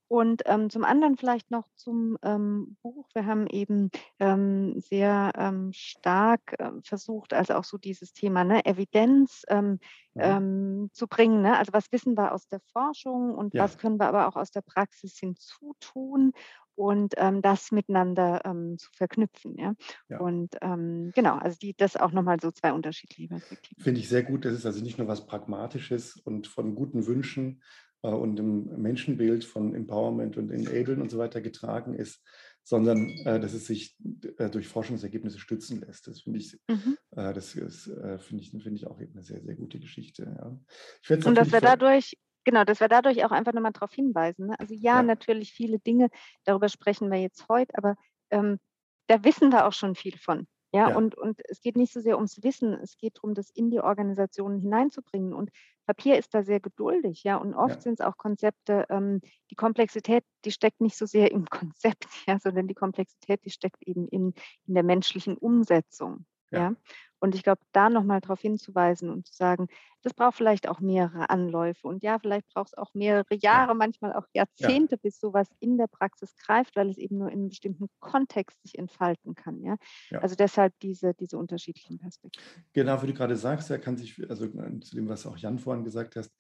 Und ähm, zum anderen vielleicht noch zum ähm, Buch. Wir haben eben ähm, sehr ähm, stark äh, versucht, also auch so dieses Thema ne, Evidenz ähm, ja. Ähm, zu bringen. Ne? Also was wissen wir aus der Forschung und ja. was können wir aber auch aus der Praxis hinzutun und das miteinander zu verknüpfen. Ja? ja. Und genau, also die, das auch nochmal so zwei unterschiedliche Perspektiven. Finde ich sehr gut. Das ist also nicht nur was Pragmatisches und von guten Wünschen, und im Menschenbild von Empowerment und Enablen und so weiter getragen ist, sondern äh, dass es sich äh, durch Forschungsergebnisse stützen lässt. Das finde ich, mhm. äh, das ist, äh, finde ich, finde ich auch eben eine sehr, sehr gute Geschichte. Ja. und dass wir dadurch, genau, dass wir dadurch auch einfach nochmal darauf hinweisen. Ne? Also ja, ja, natürlich viele Dinge, darüber sprechen wir jetzt heute, aber ähm, da wissen wir auch schon viel von. Ja, ja, Und, und es geht nicht so sehr ums Wissen, es geht darum, das in die Organisationen hineinzubringen. Und Papier ist da sehr geduldig, ja. Und oft ja. sind es auch Konzepte, ähm, die Komplexität, die steckt nicht so sehr im [laughs] Konzept, ja, sondern die Komplexität, die steckt eben in, in der menschlichen Umsetzung. Ja. ja? Und ich glaube, da nochmal darauf hinzuweisen und zu sagen, das braucht vielleicht auch mehrere Anläufe. Und ja, vielleicht braucht es auch mehrere Jahre, ja. manchmal auch Jahrzehnte, ja. bis sowas in der Praxis greift, weil es eben nur in einem bestimmten Kontext sich entfalten kann. Ja? Also deshalb diese, diese unterschiedlichen Perspektiven. Genau, wie du gerade sagst, er kann sich, also äh, zu dem, was auch Jan vorhin gesagt hast,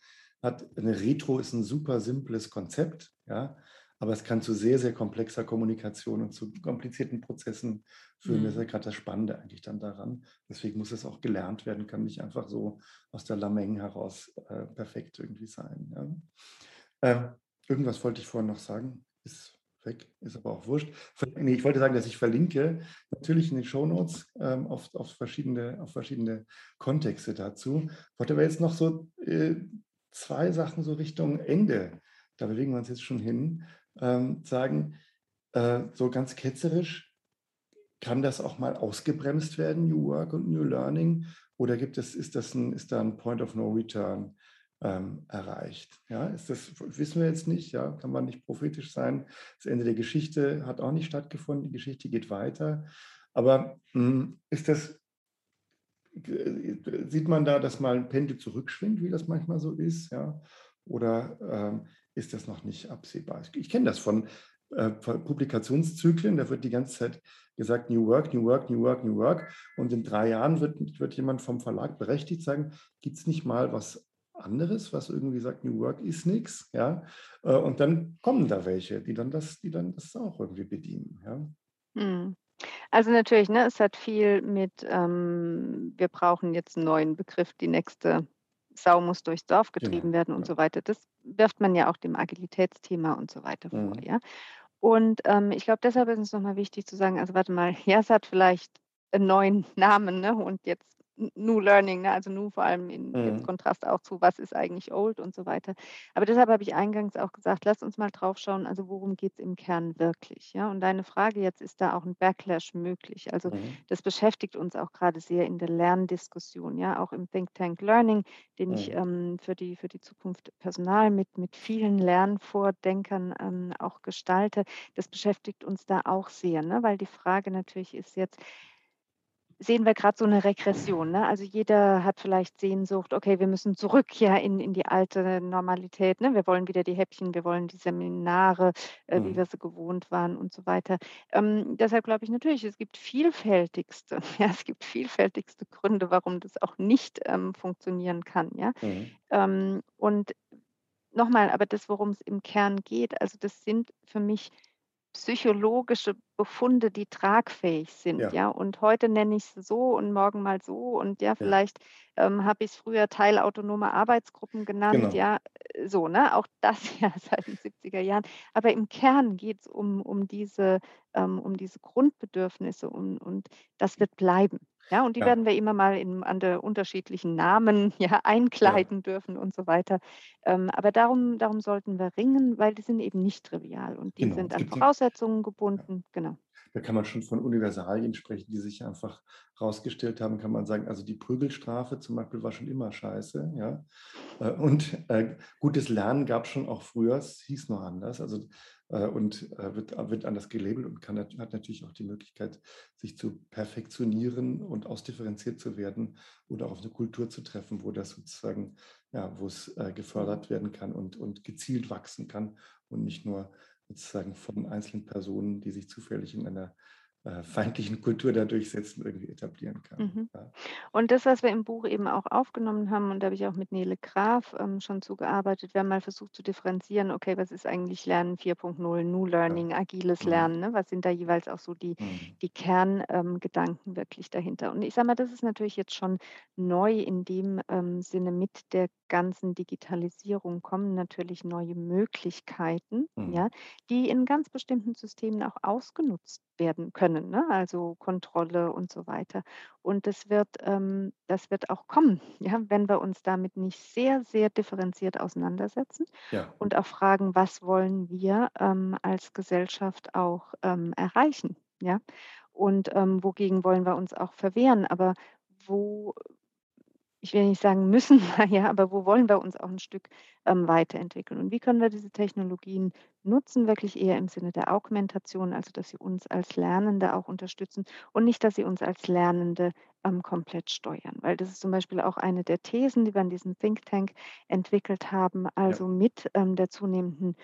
hat eine Retro ist ein super simples Konzept, ja. Aber es kann zu sehr, sehr komplexer Kommunikation und zu komplizierten Prozessen führen. Mhm. Das ist ja mhm. gerade das Spannende eigentlich dann daran. Deswegen muss es auch gelernt werden, kann nicht einfach so aus der Lameng heraus äh, perfekt irgendwie sein. Ja. Ähm, irgendwas wollte ich vorhin noch sagen, ist weg, ist aber auch wurscht. Nee, ich wollte sagen, dass ich verlinke, natürlich in den Shownotes ähm, auf, auf, verschiedene, auf verschiedene Kontexte dazu. Ich wollte aber jetzt noch so äh, zwei Sachen so Richtung Ende, da bewegen wir uns jetzt schon hin, ähm, sagen, äh, so ganz ketzerisch, kann das auch mal ausgebremst werden, New Work und New Learning? Oder gibt es, ist, das ein, ist da ein Point of No Return ähm, erreicht? Ja, ist das, wissen wir jetzt nicht, ja, kann man nicht prophetisch sein. Das Ende der Geschichte hat auch nicht stattgefunden, die Geschichte geht weiter. Aber mh, hm, ist das, sieht man da, dass mal ein Pendel zurückschwingt, wie das manchmal so ist, ja? Oder ähm, ist das noch nicht absehbar? Ich kenne das von, äh, Publikationszyklen, da wird die ganze Zeit gesagt, New Work, New Work, New Work, New Work. Und in drei Jahren wird, wird jemand vom Verlag berechtigt sagen, gibt es nicht mal was anderes, was irgendwie sagt, New Work ist nichts, ja. Äh, und dann kommen da welche, die dann das, die dann das auch irgendwie bedienen, ja. Hm. Also natürlich, ne, es hat viel mit, ähm, wir brauchen jetzt einen neuen Begriff, die nächste Sau muss durchs Dorf getrieben genau, werden und ja. so weiter. Das wirft man ja auch dem Agilitätsthema und so weiter mhm. vor, ja. Und ähm, ich glaube, deshalb ist es nochmal wichtig zu sagen, also warte mal, [laughs] ja, es hat vielleicht einen neuen Namen, ne? Und jetzt New Learning, ne? also New vor allem in mhm. Kontrast auch zu, was ist eigentlich Old und so weiter. Aber deshalb habe ich eingangs auch gesagt, lass uns mal drauf schauen, also worum geht es im Kern wirklich. Ja? Und deine Frage jetzt, ist da auch ein Backlash möglich? Also mhm. das beschäftigt uns auch gerade sehr in der Lerndiskussion, ja, auch im Think Tank Learning, den mhm. ich ähm, für, die, für die Zukunft Personal mit, mit vielen Lernvordenkern ähm, auch gestalte. Das beschäftigt uns da auch sehr, ne? weil die Frage natürlich ist jetzt, sehen wir gerade so eine Regression. Ne? Also jeder hat vielleicht Sehnsucht, okay, wir müssen zurück ja in, in die alte Normalität. Ne? Wir wollen wieder die Häppchen, wir wollen die Seminare, äh, mhm. wie wir sie gewohnt waren und so weiter. Ähm, deshalb glaube ich natürlich, es gibt vielfältigste, [laughs] ja, es gibt vielfältigste Gründe, warum das auch nicht ähm, funktionieren kann. Ja? Mhm. Ähm, und nochmal, aber das, worum es im Kern geht, also das sind für mich psychologische Befunde, die tragfähig sind, ja. ja. Und heute nenne ich es so und morgen mal so und ja, vielleicht ja. ähm, habe ich es früher teilautonome Arbeitsgruppen genannt, genau. ja, äh, so, ne? Auch das [laughs] ja seit den 70er Jahren. Aber im Kern geht es um, um diese, ähm, um diese Grundbedürfnisse und, und das wird bleiben. Ja, und die Ja. werden wir immer mal in andere unterschiedlichen Namen [laughs] ja, Ja. einkleiden dürfen und so weiter. Ähm, aber darum darum sollten wir ringen, weil die sind eben nicht trivial und die Genau. sind an Voraussetzungen Ja. gebunden. Genau. Da kann man schon von Universalien sprechen, die sich einfach herausgestellt haben, kann man sagen, also die Prügelstrafe zum Beispiel war schon immer scheiße, ja. Äh, und äh, gutes Lernen gab es schon auch früher, es hieß noch anders. Also und äh, wird, wird anders gelabelt und kann, hat natürlich auch die Möglichkeit, sich zu perfektionieren und ausdifferenziert zu werden oder auf eine Kultur zu treffen, wo das sozusagen, ja, wo es äh, gefördert werden kann und, und gezielt wachsen kann und nicht nur sozusagen von einzelnen Personen, die sich zufällig in einer äh, feindlichen Kultur da durchsetzen, irgendwie etablieren kann. Mhm. Ja. Und das, was wir im Buch eben auch aufgenommen haben, und da habe ich auch mit Nele Graf ähm, schon zugearbeitet, wir haben mal versucht zu differenzieren, okay, was ist eigentlich Lernen 4.0, New Learning, ja. agiles mhm. Lernen, ne? was sind da jeweils auch so die, mhm. die Kerngedanken ähm, wirklich dahinter. Und ich sage mal, das ist natürlich jetzt schon neu in dem ähm, Sinne mit der ganzen Digitalisierung kommen natürlich neue Möglichkeiten, mhm. ja, die in ganz bestimmten Systemen auch ausgenutzt werden können, ne? also Kontrolle und so weiter. Und das wird, ähm, das wird auch kommen, [laughs] ja, wenn wir uns damit nicht sehr, sehr differenziert auseinandersetzen ja. und auch fragen, was wollen wir ähm, als Gesellschaft auch ähm, erreichen, ja, und ähm, wogegen wollen wir uns auch verwehren, aber wo ich will nicht sagen müssen [laughs] ja, aber wo wollen wir uns auch ein Stück ähm, weiterentwickeln? Und wie können wir diese Technologien nutzen, wirklich eher im Sinne der Augmentation, also dass sie uns als Lernende auch unterstützen und nicht, dass sie uns als Lernende ähm, komplett steuern. Weil das ist zum Beispiel auch eine der Thesen, die wir in diesem Think Tank entwickelt haben, also ja. mit ähm, der zunehmenden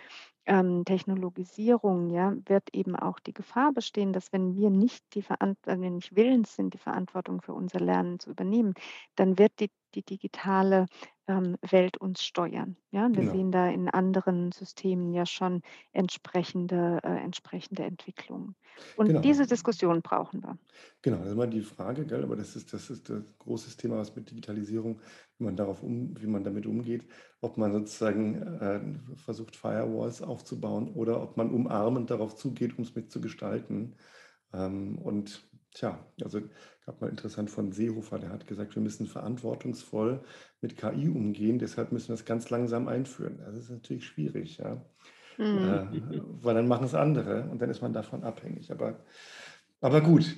ähm, Technologisierung, ja, wird eben auch die Gefahr bestehen, dass wenn wir nicht die Verantwortung, wenn wir nicht willens sind, die Verantwortung für unser Lernen zu übernehmen, dann wird die, die digitale ähm, Welt uns steuern. Ja, wir genau. sehen da in anderen Systemen ja schon entsprechende, äh, entsprechende Entwicklungen. Und genau. diese Diskussion brauchen wir. Genau, das ist immer die Frage, gell? aber das ist, das ist das große Thema, was mit Digitalisierung, wie man darauf um, wie man damit umgeht, ob man sozusagen äh, versucht, Firewalls aufzubauen oder ob man umarmend darauf zugeht, um es mitzugestalten. Ähm, und Tja, also gab mal interessant von Seehofer, der hat gesagt, wir müssen verantwortungsvoll mit KI umgehen, deshalb müssen wir es ganz langsam einführen. Das ist natürlich schwierig, ja. Mhm. Äh, weil dann machen es andere und dann ist man davon abhängig. Aber, aber gut.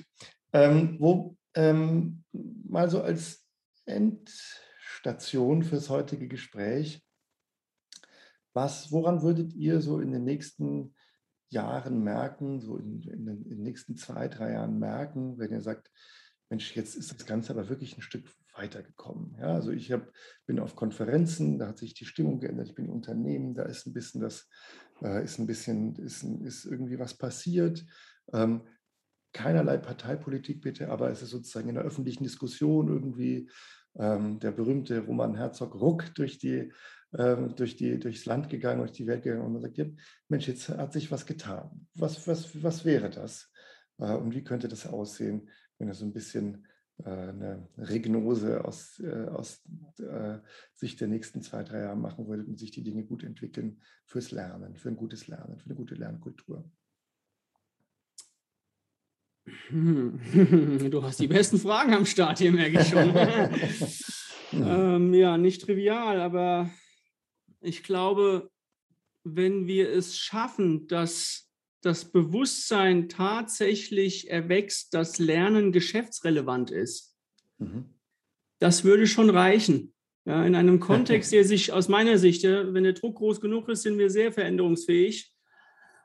Ähm, wo ähm, mal so als Endstation fürs heutige Gespräch, was, woran würdet ihr so in den nächsten Jahren merken, so in, in, in, den nächsten zwei, drei Jahren merken, wenn ihr sagt, Mensch, jetzt ist das Ganze aber wirklich ein Stück weitergekommen. Ja, also ich hab, bin auf Konferenzen, da hat sich die Stimmung geändert, ich bin in Unternehmen, da ist ein bisschen das, äh, ist ein bisschen, ist, ist irgendwie was passiert. Ähm, keinerlei Parteipolitik bitte, aber es ist sozusagen in der öffentlichen Diskussion irgendwie ähm, der berühmte Roman Herzog Ruck durch die, ähm, durch die, durchs Land gegangen, durch die Welt gegangen und man sagt, ja, Mensch, jetzt hat sich was getan. Was, was, was wäre das? Äh, und wie könnte das aussehen, wenn er so ein bisschen äh, eine Regnose aus, äh, aus Sicht der nächsten zwei, drei Jahre machen würde und sich die Dinge gut entwickeln fürs Lernen, für ein gutes Lernen, für eine gute Lernkultur. [laughs] Du hast die besten Fragen am Start hier, merke ich schon. [laughs] ähm, ja, nicht trivial, aber ich glaube, wenn wir es schaffen, dass das Bewusstsein tatsächlich erwächst, dass Lernen geschäftsrelevant ist, mhm. das würde schon reichen. Ja, in einem [laughs] Kontext, der sich aus meiner Sicht, wenn der Druck groß genug ist, sind wir sehr veränderungsfähig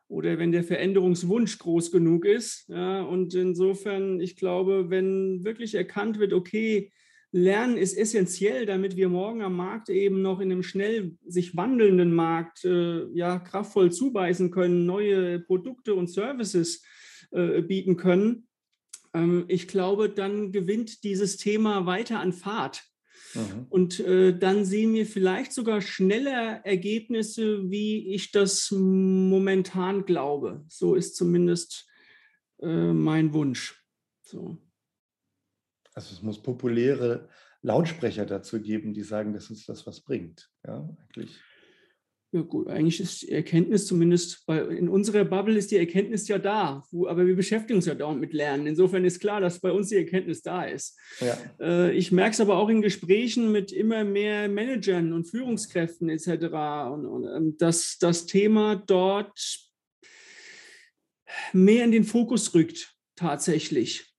oder wenn der Veränderungswunsch groß genug ist. Ja, und insofern, ich glaube, wenn wirklich erkannt wird, okay, Lernen ist essentiell, damit wir morgen am Markt eben noch in einem schnell sich wandelnden Markt äh, ja, kraftvoll zubeißen können, neue Produkte und Services äh, bieten können. Ähm, ich glaube, dann gewinnt dieses Thema weiter an Fahrt. Mhm. Und äh, dann sehen wir vielleicht sogar schneller Ergebnisse, wie ich das momentan glaube. So ist zumindest äh, mein Wunsch. So. Also es muss populäre Lautsprecher dazu geben, die sagen, dass uns das was bringt. Ja, eigentlich. Ja gut, eigentlich ist die Erkenntnis zumindest, bei, in unserer Bubble ist die Erkenntnis ja da, wo, aber wir beschäftigen uns ja dauernd mit Lernen. Insofern ist klar, dass bei uns die Erkenntnis da ist. Ja. Äh, ich merke es aber auch in Gesprächen mit immer mehr Managern und Führungskräften etc., und, und, ähm, dass das Thema dort mehr in den Fokus rückt, tatsächlich.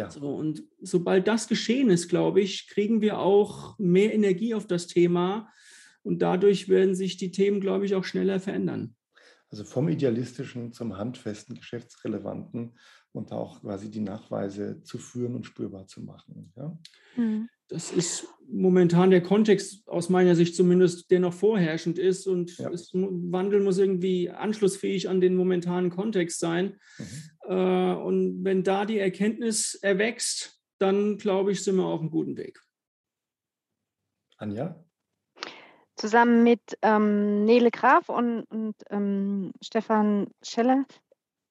Ja. So, und sobald das geschehen ist, glaube ich, kriegen wir auch mehr Energie auf das Thema und dadurch werden sich die Themen, glaube ich, auch schneller verändern. Also vom idealistischen zum handfesten, geschäftsrelevanten und auch quasi die Nachweise zu führen und spürbar zu machen. Ja? Mhm. Das ist momentan der Kontext aus meiner Sicht zumindest, der noch vorherrschend ist. Und ja. es, Wandel muss irgendwie anschlussfähig an den momentanen Kontext sein. Mhm. Äh, und wenn da die Erkenntnis erwächst, dann glaube ich, sind wir auf einem guten Weg. Anja? Zusammen mit ähm, Nele Graf und, und ähm, Stefan Scheller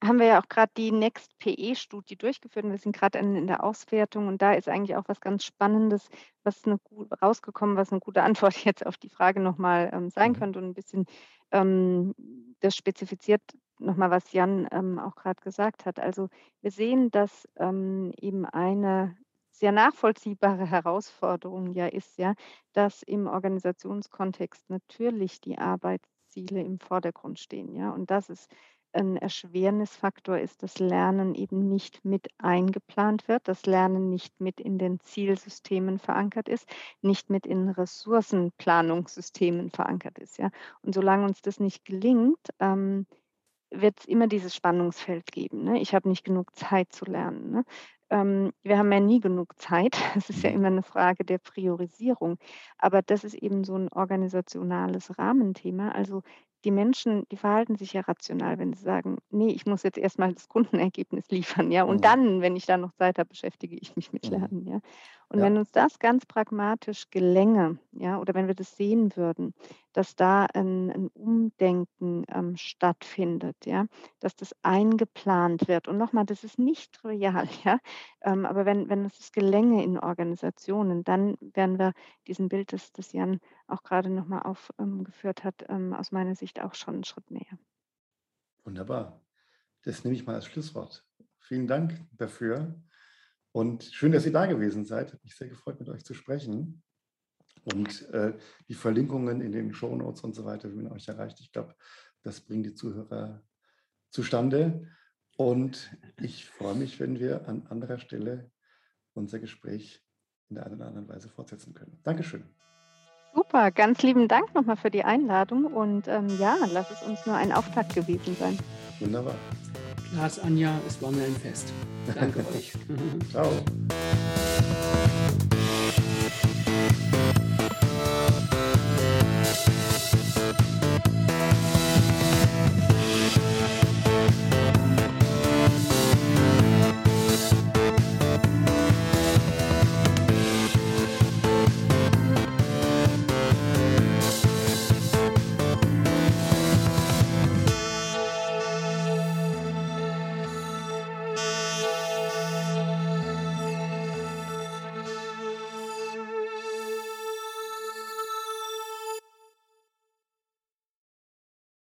haben wir ja auch gerade die Next PE-Studie durchgeführt und wir sind gerade in, in, der Auswertung und da ist eigentlich auch was ganz Spannendes, was eine, rausgekommen, was eine gute Antwort [laughs] jetzt auf die Frage nochmal ähm, sein mhm. könnte und ein bisschen ähm, das spezifiziert nochmal, was Jan ähm, auch gerade gesagt hat. Also wir sehen, dass ähm, eben eine sehr nachvollziehbare Herausforderung ja ist, ja, dass im Organisationskontext natürlich die Arbeitsziele im Vordergrund stehen, ja, und dass es ein Erschwernisfaktor ist, dass Lernen eben nicht mit eingeplant wird, dass Lernen nicht mit in den Zielsystemen verankert ist, nicht mit in Ressourcenplanungssystemen verankert ist. Ja. Und solange uns das nicht gelingt, ähm, wird es immer dieses Spannungsfeld geben. Ne? Ich habe nicht genug Zeit zu lernen. Ne? ähm, wir haben ja nie genug Zeit. [laughs] Es ist ja mhm. immer eine Frage der Priorisierung. Aber das ist eben so ein organisationales Rahmenthema. Also die Menschen, die verhalten sich ja rational, wenn sie sagen, nee, ich muss jetzt erstmal das Kundenergebnis [laughs] liefern, ja, und mhm. dann, wenn ich dann noch Zeit habe, beschäftige ich mich mit mhm. Lernen, ja. Und ja. wenn uns das ganz pragmatisch gelänge, ja, oder wenn wir das sehen würden, dass da ein, ein Umdenken ähm, stattfindet, ja, dass das eingeplant wird. Und nochmal, das ist nicht trivial, [laughs] ja, ähm, aber wenn, wenn es gelänge in Organisationen, dann werden wir diesem Bild, das, das Jan auch gerade nochmal aufgeführt hat, ähm, aus meiner Sicht auch schon einen Schritt näher. Wunderbar. Das nehme ich mal als Schlusswort. Vielen Dank dafür. Und schön, dass ihr da gewesen seid. Hat mich sehr gefreut, mit euch zu sprechen. Und äh, die Verlinkungen in den Show Notes und so weiter, wie man euch erreicht, ich glaube, das bringt die Zuhörer zustande. Und ich freue mich, wenn wir an anderer Stelle unser Gespräch in der einen oder anderen Weise fortsetzen können. Dankeschön. Super, ganz lieben Dank nochmal für die Einladung und ähm, ja, lass es uns nur ein Auftakt gewesen sein. Wunderbar. Lars, Anja, es war mir ein Fest. Danke [laughs] euch. Ciao.